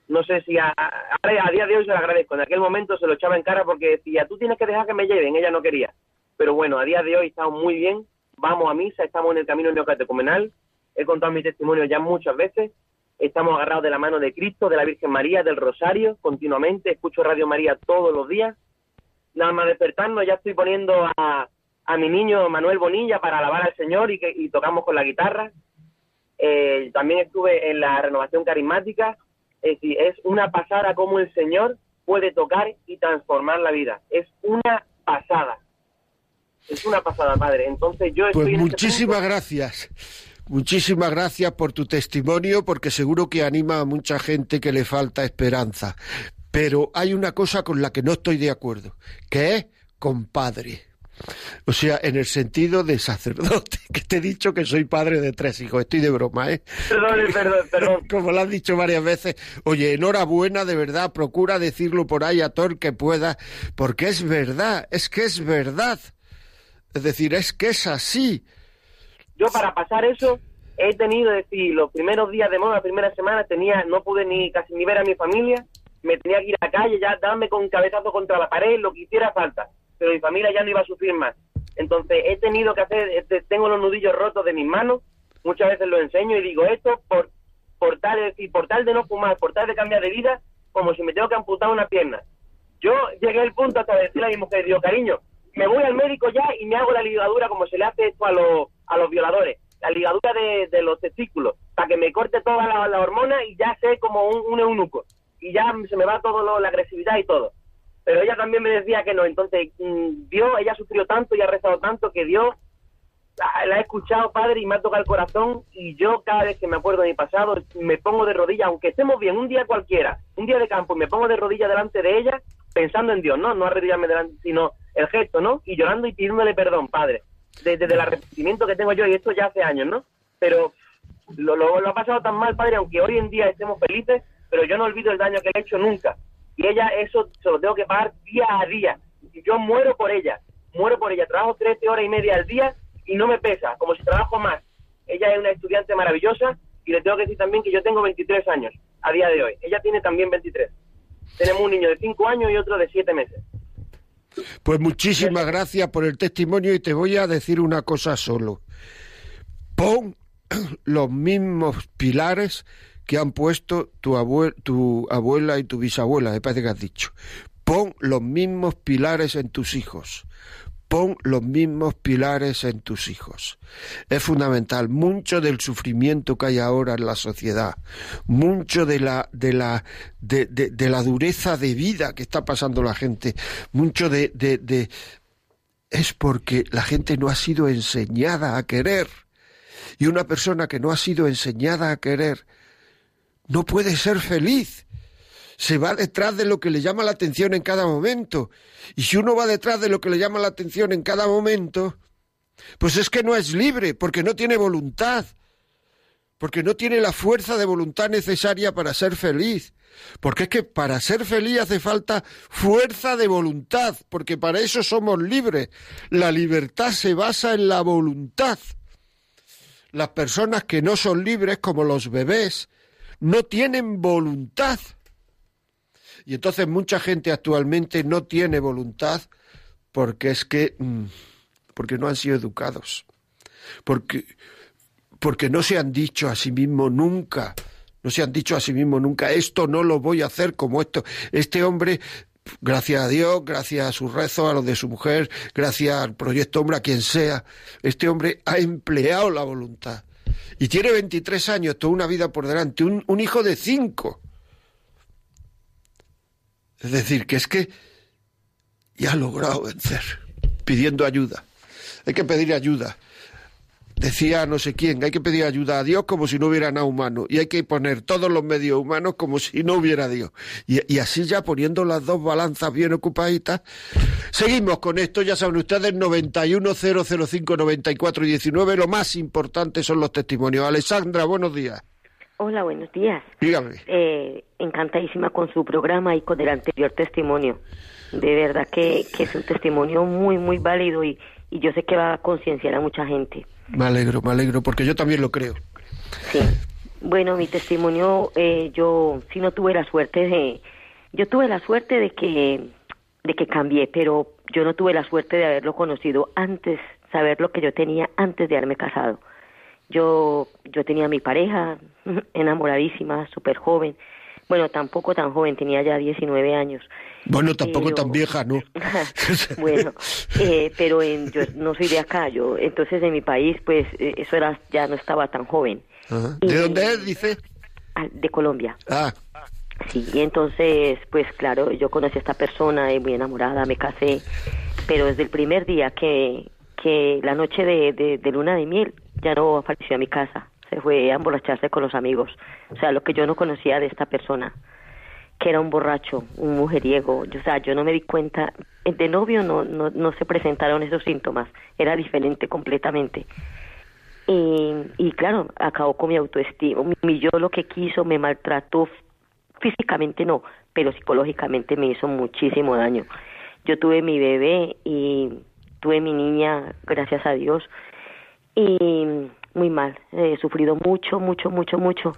No sé si a, a, día de hoy se lo agradezco. En aquel momento se lo echaba en cara porque decía, tú tienes que dejar que me lleven. Ella no quería. Pero bueno, a día de hoy estamos muy bien. Vamos a misa, estamos en el camino neocatecumenal. He contado mi testimonio ya muchas veces. Estamos agarrados de la mano de Cristo, de la Virgen María, del Rosario, continuamente. Escucho Radio María todos los días nada más despertarnos ya estoy poniendo a, a mi niño Manuel Bonilla para alabar al Señor y, que, y tocamos con la guitarra. Eh, también estuve en la renovación carismática. Es decir, es una pasada cómo el Señor puede tocar y transformar la vida. Es una pasada. Es una pasada, padre. Entonces yo Pues estoy muchísimas este gracias. Muchísimas gracias por tu testimonio, porque seguro que anima a mucha gente que le falta esperanza. Pero hay una cosa con la que no estoy de acuerdo, que es compadre. O sea, en el sentido de sacerdote, (laughs) que te he dicho que soy padre de tres hijos, estoy de broma, ¿eh? Perdón, perdón, perdón. (laughs) Como lo has dicho varias veces, oye, enhorabuena, de verdad, procura decirlo por ahí a todo el que pueda, porque es verdad, es que es verdad. Es decir, es que es así. Yo para pasar eso he tenido, es decir, los primeros días de moda, la primera semana, tenía, no pude ni casi ni ver a mi familia, me tenía que ir a la calle, ya darme con cabezazo contra la pared, lo que hiciera falta. Pero mi familia ya no iba a sufrir más. Entonces he tenido que hacer, este, tengo los nudillos rotos de mis manos, muchas veces lo enseño y digo esto por, por tal, decir, por tal de no fumar, por tal de cambiar de vida, como si me tengo que amputar una pierna. Yo llegué al punto hasta decirle a mi mujer, digo, cariño, me voy al médico ya y me hago la ligadura como se le hace esto a los, a los violadores, la ligadura de, los testículos, para que me corte toda la, hormona y ya sé como un, un eunuco y ya se me va todo lo, la agresividad y todo. Pero ella también me decía que no, entonces Dios, ella sufrió tanto y ha rezado tanto que Dios la, he escuchado, padre, y me ha tocado el corazón y yo cada vez que me acuerdo de mi pasado me pongo de rodillas, aunque estemos bien, un día cualquiera, un día de campo, y me pongo de rodillas delante de ella pensando en Dios, ¿no? No arrodillarme delante, sino el gesto, ¿no? Y llorando y pidiéndole perdón, Padre, desde, el arrepentimiento que tengo yo, y esto ya hace años, ¿no? Pero lo, lo, lo ha pasado tan mal, Padre, aunque hoy en día estemos felices, pero yo no olvido el daño que le he hecho nunca. Y ella, eso se lo tengo que pagar día a día. Y yo muero por ella, muero por ella. Trabajo 13 horas y media al día y no me pesa, como si trabajo más. Ella es una estudiante maravillosa y le tengo que decir también que yo tengo 23 años a día de hoy. Ella tiene también 23. Tenemos un niño de 5 años y otro de 7 meses. Pues muchísimas gracias por el testimonio y te voy a decir una cosa solo. Pon (clears throat) los mismos pilares que han puesto tu, tu abuela y tu bisabuela, me parece que has dicho. Pon los mismos pilares en tus hijos. Pon los mismos pilares en tus hijos. Es fundamental. Mucho del sufrimiento que hay ahora en la sociedad, mucho de la, de la, de, de, la dureza de vida que está pasando la gente, mucho de, de, es porque la gente no ha sido enseñada a querer. Y una persona que no ha sido enseñada a querer no puede ser feliz. Se va detrás de lo que le llama la atención en cada momento. Y si uno va detrás de lo que le llama la atención en cada momento, pues es que no es libre, porque no tiene voluntad, porque no tiene la fuerza de voluntad necesaria para ser feliz. Porque es que para ser feliz hace falta fuerza de voluntad, porque para eso somos libres. La libertad se basa en la voluntad. Las personas que no son libres, como los bebés, no tienen voluntad. Y entonces mucha gente actualmente no tiene voluntad porque es que mm, porque no han sido educados. Porque porque no se han dicho a sí mismo nunca, no se han dicho a sí mismo nunca, esto no lo voy a hacer como esto. Este hombre, gracias a Dios, gracias a su rezo, a lo de su mujer, gracias al proyecto hombre, a quien sea, este hombre ha empleado la voluntad. Y tiene 23 años, toda una vida por delante, un, un hijo de cinco. Es decir, que es que ya ha logrado vencer, pidiendo ayuda. Hay que pedir ayuda. Decía no sé quién, hay que pedir ayuda a Dios como si no hubiera nada humano. Y hay que poner todos los medios humanos como si no hubiera Dios. Y, así ya poniendo las dos balanzas bien ocupaditas. Seguimos con esto, ya saben ustedes, 910059419. 19. Lo más importante son los testimonios. Alessandra, buenos días. Hola, buenos días. Dígame. Eh, encantadísima con su programa y con el anterior testimonio. De verdad que, que es un testimonio muy, muy válido y, y yo sé que va a concienciar a mucha gente. Me alegro, me alegro, porque yo también lo creo. Sí. Bueno, mi testimonio, eh, yo sí no tuve la suerte de, yo tuve la suerte de que, de que cambié, pero yo no tuve la suerte de haberlo conocido antes, saber lo que yo tenía antes de haberme casado. Yo, yo tenía mi pareja, (laughs) enamoradísima, súper joven. Bueno, tampoco tan joven, tenía ya 19 años. Bueno, tampoco tan vieja, ¿no? (laughs) bueno, eh, pero en, yo no soy de acá, yo entonces en mi país, pues eh, eso era ya no estaba tan joven. ¿De dónde es, dice? Ah, de Colombia. Ah. Sí, y entonces, pues claro, yo conocí a esta persona, y muy enamorada, me casé, pero desde el primer día que, que la noche de, de, luna de miel ya no apareció a mi casa, se fue a emborracharse con los amigos, o sea, lo que yo no conocía de esta persona que era un borracho, un mujeriego. o sea, yo no me di cuenta, de novio no, no, no se presentaron esos síntomas, era diferente completamente. Y, y claro, acabó con mi autoestima. Mi, yo lo que quiso me maltrató físicamente no, pero psicológicamente me hizo muchísimo daño. Yo tuve mi bebé y tuve mi niña, gracias a Dios, y muy mal, he sufrido mucho, mucho, mucho, mucho.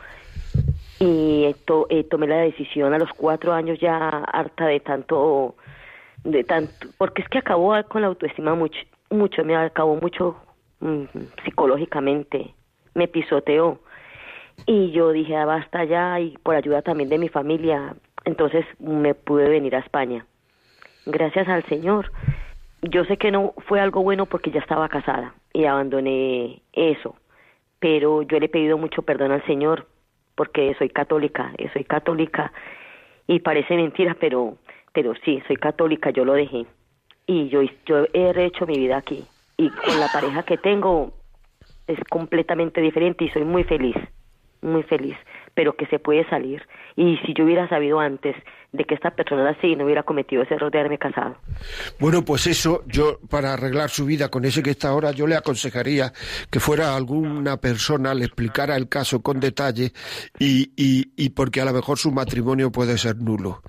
Y eh, tomé la decisión a los cuatro años ya harta de tanto de tanto porque es que acabó con la autoestima mucho mucho me acabó mucho mm, psicológicamente me pisoteó. Y yo dije ah, basta ya y por ayuda también de mi familia entonces me pude venir a España. Gracias al Señor yo sé que no fue algo bueno porque ya estaba casada y abandoné eso pero yo le he pedido mucho perdón al Señor porque soy católica, eh, soy católica y parece mentira, pero pero sí, soy católica, yo lo dejé. Y yo yo he hecho mi vida aquí y con la pareja que tengo es completamente diferente y soy muy feliz, muy feliz. Pero que se puede salir. Y si yo hubiera sabido antes de que esta persona era así, no hubiera cometido ese error de haberme casado. Bueno, pues eso, yo para arreglar su vida con ese que está ahora, yo le aconsejaría que fuera alguna persona, le explicara el caso con detalle y, y, y porque a lo mejor su matrimonio puede ser nulo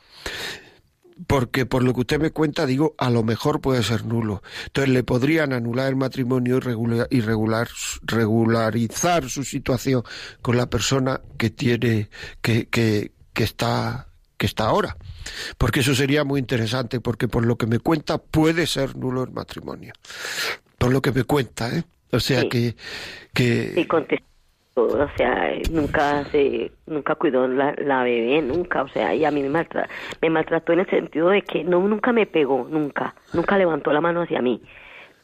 porque por lo que usted me cuenta, digo, a lo mejor puede ser nulo. Entonces le podrían anular el matrimonio y, regular, regularizar su situación con la persona que tiene, que, que, que está, que está ahora. Porque eso sería muy interesante, porque por lo que me cuenta puede ser nulo el matrimonio. Por lo que me cuenta, ¿eh? O sea que... que o sea, nunca se, nunca cuidó la, la bebé, nunca, o sea, y a mí me maltrató, me maltrató en el sentido de que no, nunca me pegó, nunca, nunca levantó la mano hacia mí,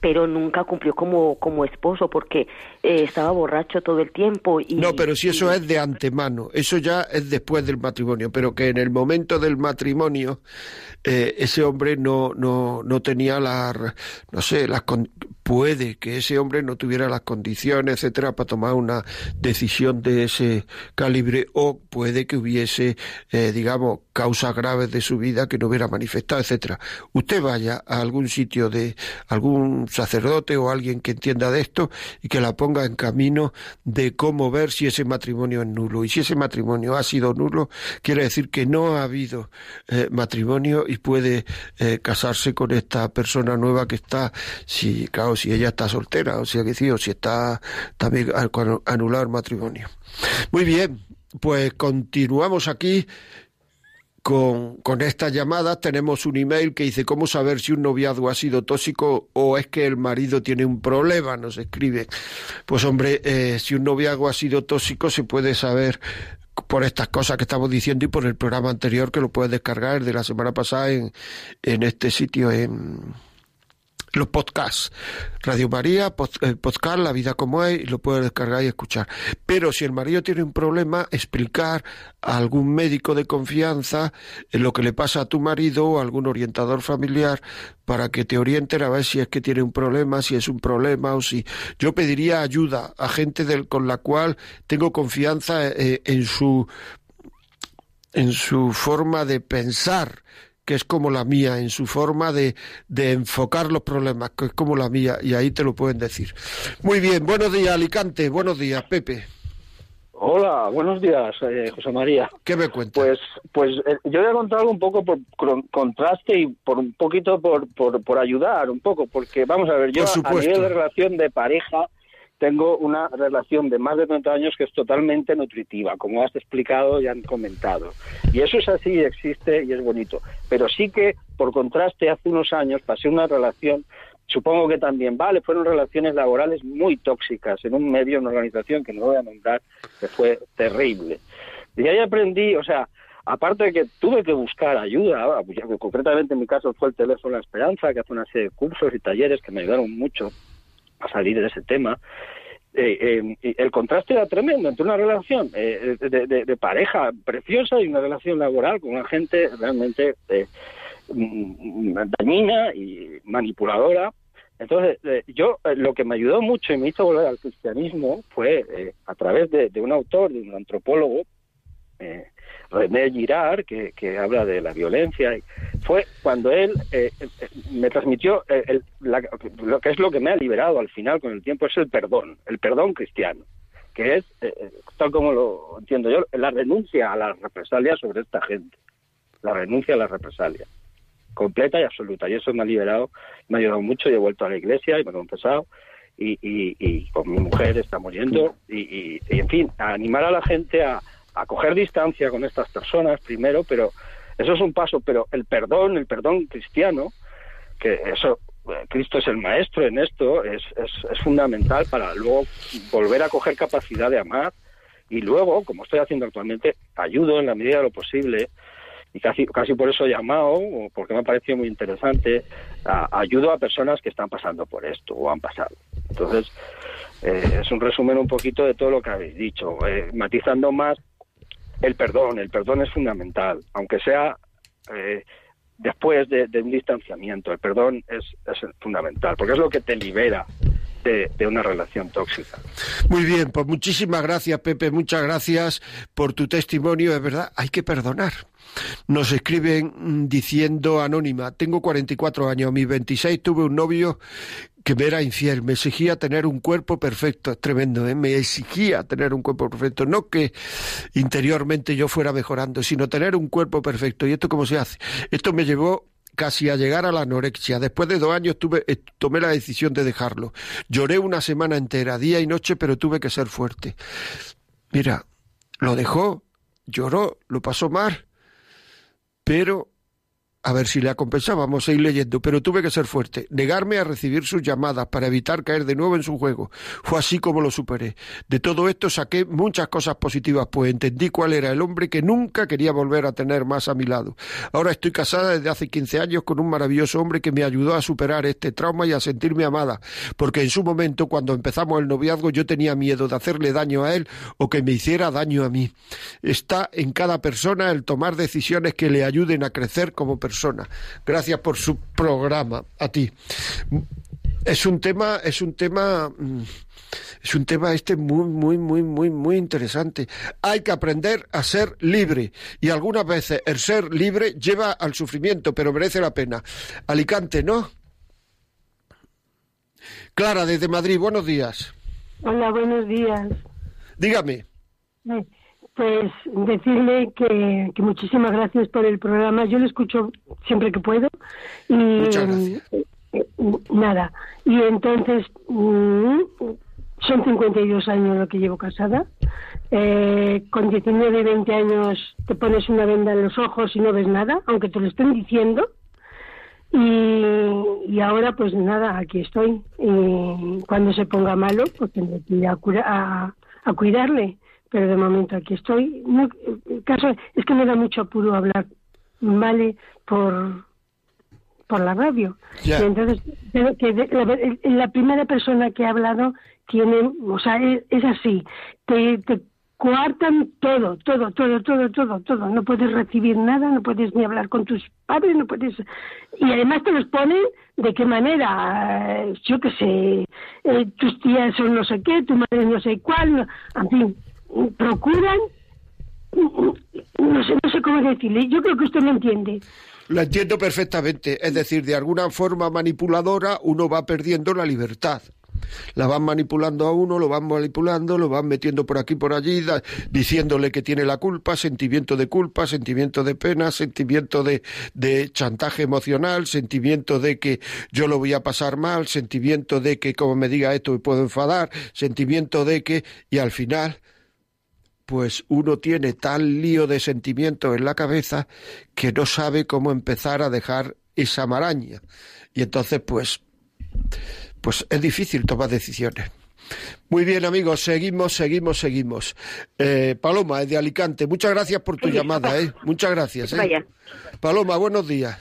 pero nunca cumplió como, como esposo porque eh, estaba borracho todo el tiempo. Y, no, pero si eso es de antemano, eso ya es después del matrimonio, pero que en el momento del matrimonio eh, ese hombre no, no, no tenía la, no sé, las, puede que ese hombre no tuviera las condiciones, etcétera, para tomar una decisión de ese calibre, o puede que hubiese, eh, digamos, causas graves de su vida que no hubiera manifestado, etcétera. Usted vaya a algún sitio de algún sacerdote o alguien que entienda de esto y que la ponga en camino de cómo ver si ese matrimonio es nulo. Y si ese matrimonio ha sido nulo, quiere decir que no ha habido eh, matrimonio y puede eh, casarse con esta persona nueva que está, si, claro, si ella está soltera, o sea que sí, o si está también anulado el matrimonio. Muy bien, pues continuamos aquí con, con estas llamadas. Tenemos un email que dice cómo saber si un noviazgo ha sido tóxico o es que el marido tiene un problema, nos escribe. Pues hombre, eh, si un noviazgo ha sido tóxico se puede saber por estas cosas que estamos diciendo y por el programa anterior que lo puedes descargar de la semana pasada en, en este sitio en los podcasts. Radio María, el podcast La vida como es, y lo puedes descargar y escuchar. Pero si el marido tiene un problema, explicar a algún médico de confianza en lo que le pasa a tu marido o a algún orientador familiar para que te orienten a ver si es que tiene un problema, si es un problema o si. Yo pediría ayuda a gente del, con la cual tengo confianza eh, en su en su forma de pensar que es como la mía, en su forma de, de enfocar los problemas, que es como la mía, y ahí te lo pueden decir. Muy bien, buenos días Alicante, buenos días Pepe. Hola, buenos días, eh, José María. ¿Qué me cuentas? Pues, pues eh, yo voy a contar algo un poco por contraste y por un poquito por, por, por ayudar, un poco, porque vamos a ver, yo a nivel de relación de pareja, tengo una relación de más de 30 años que es totalmente nutritiva, como has explicado y han comentado. Y eso es así, existe y es bonito. Pero sí que, por contraste, hace unos años pasé una relación, supongo que también vale, fueron relaciones laborales muy tóxicas en un medio, en una organización que no voy a nombrar, que fue terrible. Y ahí aprendí, o sea, aparte de que tuve que buscar ayuda, concretamente en mi caso fue el teléfono La Esperanza, que hace una serie de cursos y talleres que me ayudaron mucho a salir de ese tema. Eh, eh, el contraste era tremendo entre una relación eh, de, pareja preciosa y una relación laboral con una gente realmente mm, dañina y manipuladora. Entonces, yo lo que me ayudó mucho y me hizo volver al cristianismo fue a través de, un autor, de un antropólogo, René Girard, que, que, habla de la violencia, fue cuando él eh, eh, me transmitió eh, lo que es lo que me ha liberado al final con el tiempo, es el perdón, el perdón cristiano, que es, tal como lo entiendo yo, la renuncia a la represalia sobre esta gente, la renuncia a la represalia, completa y absoluta. Y eso me ha liberado, me ha ayudado mucho, y he vuelto a la iglesia y me he confesado. Y, y, y con mi mujer estamos yendo y, y, en fin, a animar a la gente a, a coger distancia con estas personas primero, pero eso es un paso, pero el perdón, el perdón cristiano, que eso eh, Cristo es el maestro en esto, es, es, es, fundamental para luego volver a coger capacidad de amar y luego, como estoy haciendo actualmente, ayudo en la medida de lo posible y casi, casi por eso he llamado, porque me ha parecido muy interesante, ayudo a personas que están pasando por esto o han pasado. Entonces, eh, es un resumen un poquito de todo lo que habéis dicho, eh, matizando más el perdón, el perdón es fundamental, aunque sea eh, después de, un distanciamiento, el perdón es, fundamental, porque es lo que te libera de, de, una relación tóxica. Muy bien, pues muchísimas gracias, Pepe, muchas gracias por tu testimonio. Es verdad, hay que perdonar. Nos escriben diciendo anónima, tengo 44 años, mis 26 tuve un novio que me era infiel, me exigía tener un cuerpo perfecto, es tremendo, ¿eh? me exigía tener un cuerpo perfecto, no que interiormente yo fuera mejorando, sino tener un cuerpo perfecto. ¿Y esto cómo se hace? Esto me llevó casi a llegar a la anorexia. Después de dos años tuve, eh, tomé la decisión de dejarlo. Lloré una semana entera, día y noche, pero tuve que ser fuerte. Mira, lo dejó, lloró, lo pasó mal, pero a ver si le compensado, vamos a ir leyendo, pero tuve que ser fuerte, negarme a recibir sus llamadas para evitar caer de nuevo en su juego. Fue así como lo superé. De todo esto saqué muchas cosas positivas, pues entendí cuál era el hombre que nunca quería volver a tener más a mi lado. Ahora estoy casada desde hace 15 años con un maravilloso hombre que me ayudó a superar este trauma y a sentirme amada, porque en su momento, cuando empezamos el noviazgo, yo tenía miedo de hacerle daño a él o que me hiciera daño a mí. Está en cada persona el tomar decisiones que le ayuden a crecer como persona persona. Gracias por su programa. A ti. Es un tema, es un tema, mm, es un tema este muy, muy, muy, muy, muy interesante. Hay que aprender a ser libre y algunas veces el ser libre lleva al sufrimiento, pero merece la pena. Alicante, ¿no? Clara, desde Madrid, buenos días. Hola, buenos días. Dígame. Pues decirle que, muchísimas gracias por el programa. Yo lo escucho siempre que puedo. Y, Muchas gracias. Eh, nada. Y entonces, mm, son 52 años lo que llevo casada. Eh, con 19 y 20 años te pones una venda en los ojos y no ves nada, aunque te lo estén diciendo. Y, ahora, pues nada, aquí estoy. Y cuando se ponga malo, pues tendré que ir a, a, a cuidarle pero de momento aquí estoy. No, el caso es que me da mucho apuro hablar, ¿vale? Por, por la radio. Y entonces, que la, primera persona que ha hablado tiene, o sea, es, así, te, te coartan todo, todo, todo, todo, todo, todo. No puedes recibir nada, no puedes ni hablar con tus padres, no puedes... Y además te los ponen de qué manera, yo qué sé, eh, tus tías son no sé qué, tu madre no sé cuál, en fin, procuran, no sé, no sé cómo decirle, yo creo que usted me entiende. Lo entiendo perfectamente, es decir, de alguna forma manipuladora uno va perdiendo la libertad. La van manipulando a uno, lo van manipulando, lo van metiendo por aquí, por allí, diciéndole que tiene la culpa, sentimiento de culpa, sentimiento de pena, sentimiento de, de chantaje emocional, sentimiento de que yo lo voy a pasar mal, sentimiento de que como me diga esto me puedo enfadar, sentimiento de que, y al final pues uno tiene tal lío de sentimientos en la cabeza que no sabe cómo empezar a dejar esa maraña. Y entonces, pues, pues es difícil tomar decisiones. Muy bien, amigos, seguimos, seguimos, seguimos. Eh, Paloma, es de Alicante. Muchas gracias por tu llamada, ¿eh? Muchas gracias. ¿eh? Paloma, buenos días.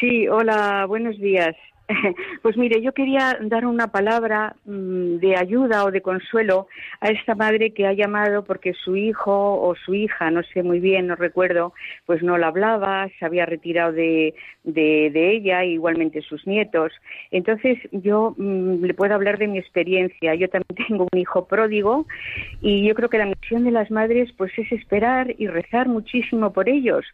Sí, hola, buenos días. (laughs) Pues mire, yo quería dar una palabra mm, de ayuda o de consuelo a esta madre que ha llamado porque su hijo o su hija, no sé muy bien, no recuerdo, pues no la hablaba, se había retirado de, de, ella, igualmente sus nietos. Entonces yo mm, le puedo hablar de mi experiencia. Yo también (laughs) tengo un hijo pródigo y yo creo que la misión de las madres pues es esperar y rezar muchísimo por ellos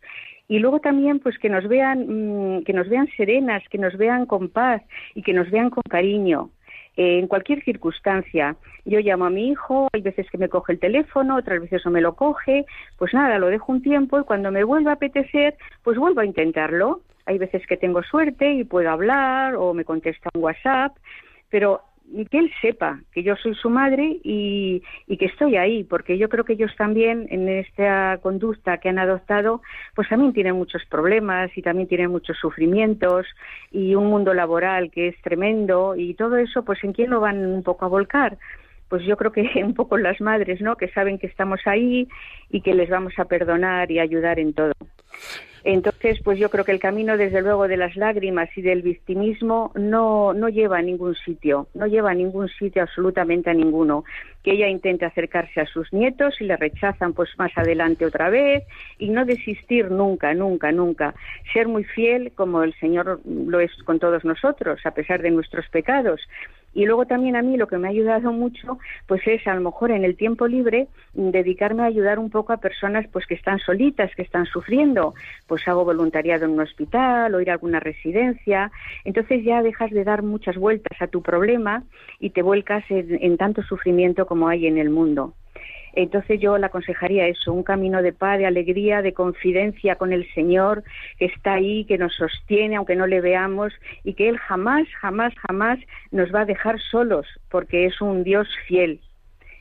y luego también pues que nos vean mm, que nos vean serenas que nos vean con paz y que nos vean con cariño eh, en cualquier circunstancia. Yo llamo a mi hijo hay veces que me coge el teléfono otras veces no me lo coge. Pues nada lo dejo un tiempo y cuando me vuelva a apetecer pues vuelvo a intentarlo. Hay veces que tengo suerte y puedo hablar o me contesta un WhatsApp pero que él sepa que yo soy su madre y, que estoy ahí, porque yo creo que ellos también en esta conducta que han adoptado, pues también tienen muchos problemas y también tienen muchos sufrimientos y un mundo laboral que es tremendo y todo eso, pues en quién lo van un poco a volcar pues yo creo que (laughs) un poco las madres, ¿no? Que saben que estamos ahí y que les vamos a perdonar y ayudar en todo. Entonces, pues yo creo que el camino, desde luego, de las lágrimas y del victimismo no, no lleva a ningún sitio, no lleva a ningún sitio, absolutamente a ninguno. Que ella intente acercarse a sus nietos y le rechazan, pues más adelante otra vez, y no desistir nunca, nunca, nunca. Ser muy fiel, como el Señor lo es con todos nosotros, a pesar de nuestros pecados. Y luego también a mí lo que me ha ayudado mucho, pues es a lo mejor en el tiempo libre dedicarme a ayudar un poco a personas pues que están solitas, que están sufriendo. Pues hago voluntariado en un hospital o ir a alguna residencia. Entonces ya dejas de dar muchas vueltas a tu problema y te vuelcas en tanto sufrimiento como hay en el mundo. Entonces yo le aconsejaría eso, un camino de paz, de alegría, de confidencia con el Señor, que está ahí, que nos sostiene, aunque no le veamos, y que Él jamás, jamás, jamás nos va a dejar solos, porque es un Dios fiel.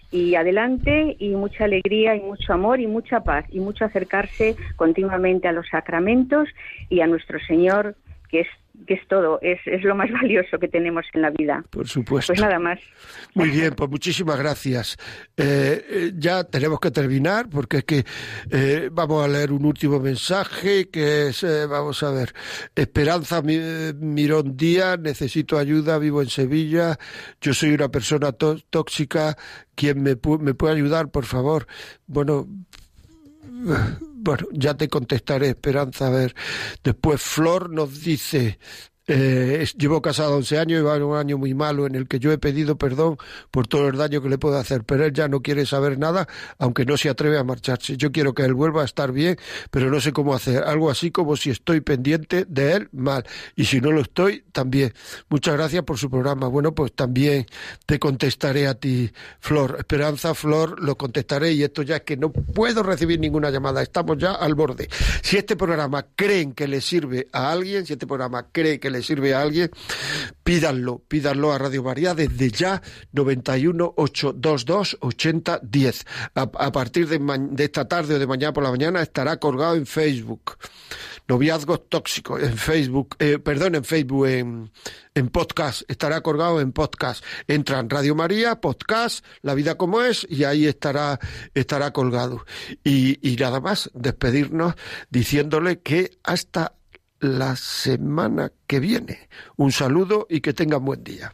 Y adelante, y mucha alegría, y mucho amor, y mucha paz, y mucho acercarse continuamente a los sacramentos y a nuestro Señor, que es que es todo, es, es lo más (laughs) valioso que tenemos en la vida. Por supuesto. Pues nada más. Muy bien, pues muchísimas gracias. Eh, eh, ya tenemos que terminar porque es que eh, vamos a leer un último mensaje que es, vamos a ver, Esperanza Mirón Díaz, necesito ayuda, vivo en Sevilla, yo soy una persona tóxica, ¿quién me, me puede ayudar, por favor? Bueno, bueno, ya te contestaré, Esperanza. A ver, después Flor nos dice, eh, llevo casado 11 años y va un año muy malo en el que yo he pedido perdón por todo el daño que le puedo hacer, pero él ya no quiere saber nada, aunque no se atreve a marcharse. Yo quiero que él vuelva a estar bien, pero no sé cómo hacer. Algo así como si estoy pendiente de él, mal. Y si no lo estoy, también. Muchas gracias por su programa. Bueno, pues también te contestaré a ti, Flor. Esperanza, Flor, lo contestaré y esto ya es que no puedo recibir ninguna llamada. Estamos ya al borde. Si este programa creen que le sirve a alguien, si este programa cree que le sirve a alguien, pídanlo, pídanlo a Radio María desde ya 91 822 80 10. A, partir de, de, esta tarde o de mañana por la mañana estará colgado en Facebook. Noviazgos tóxicos en Facebook, eh, perdón, en Facebook, en, en podcast, estará colgado en podcast. Entra en Radio María, podcast, La vida como es, y ahí estará, estará colgado. Y, y nada más, despedirnos diciéndole que hasta la semana que viene. Un saludo y que tengan buen día.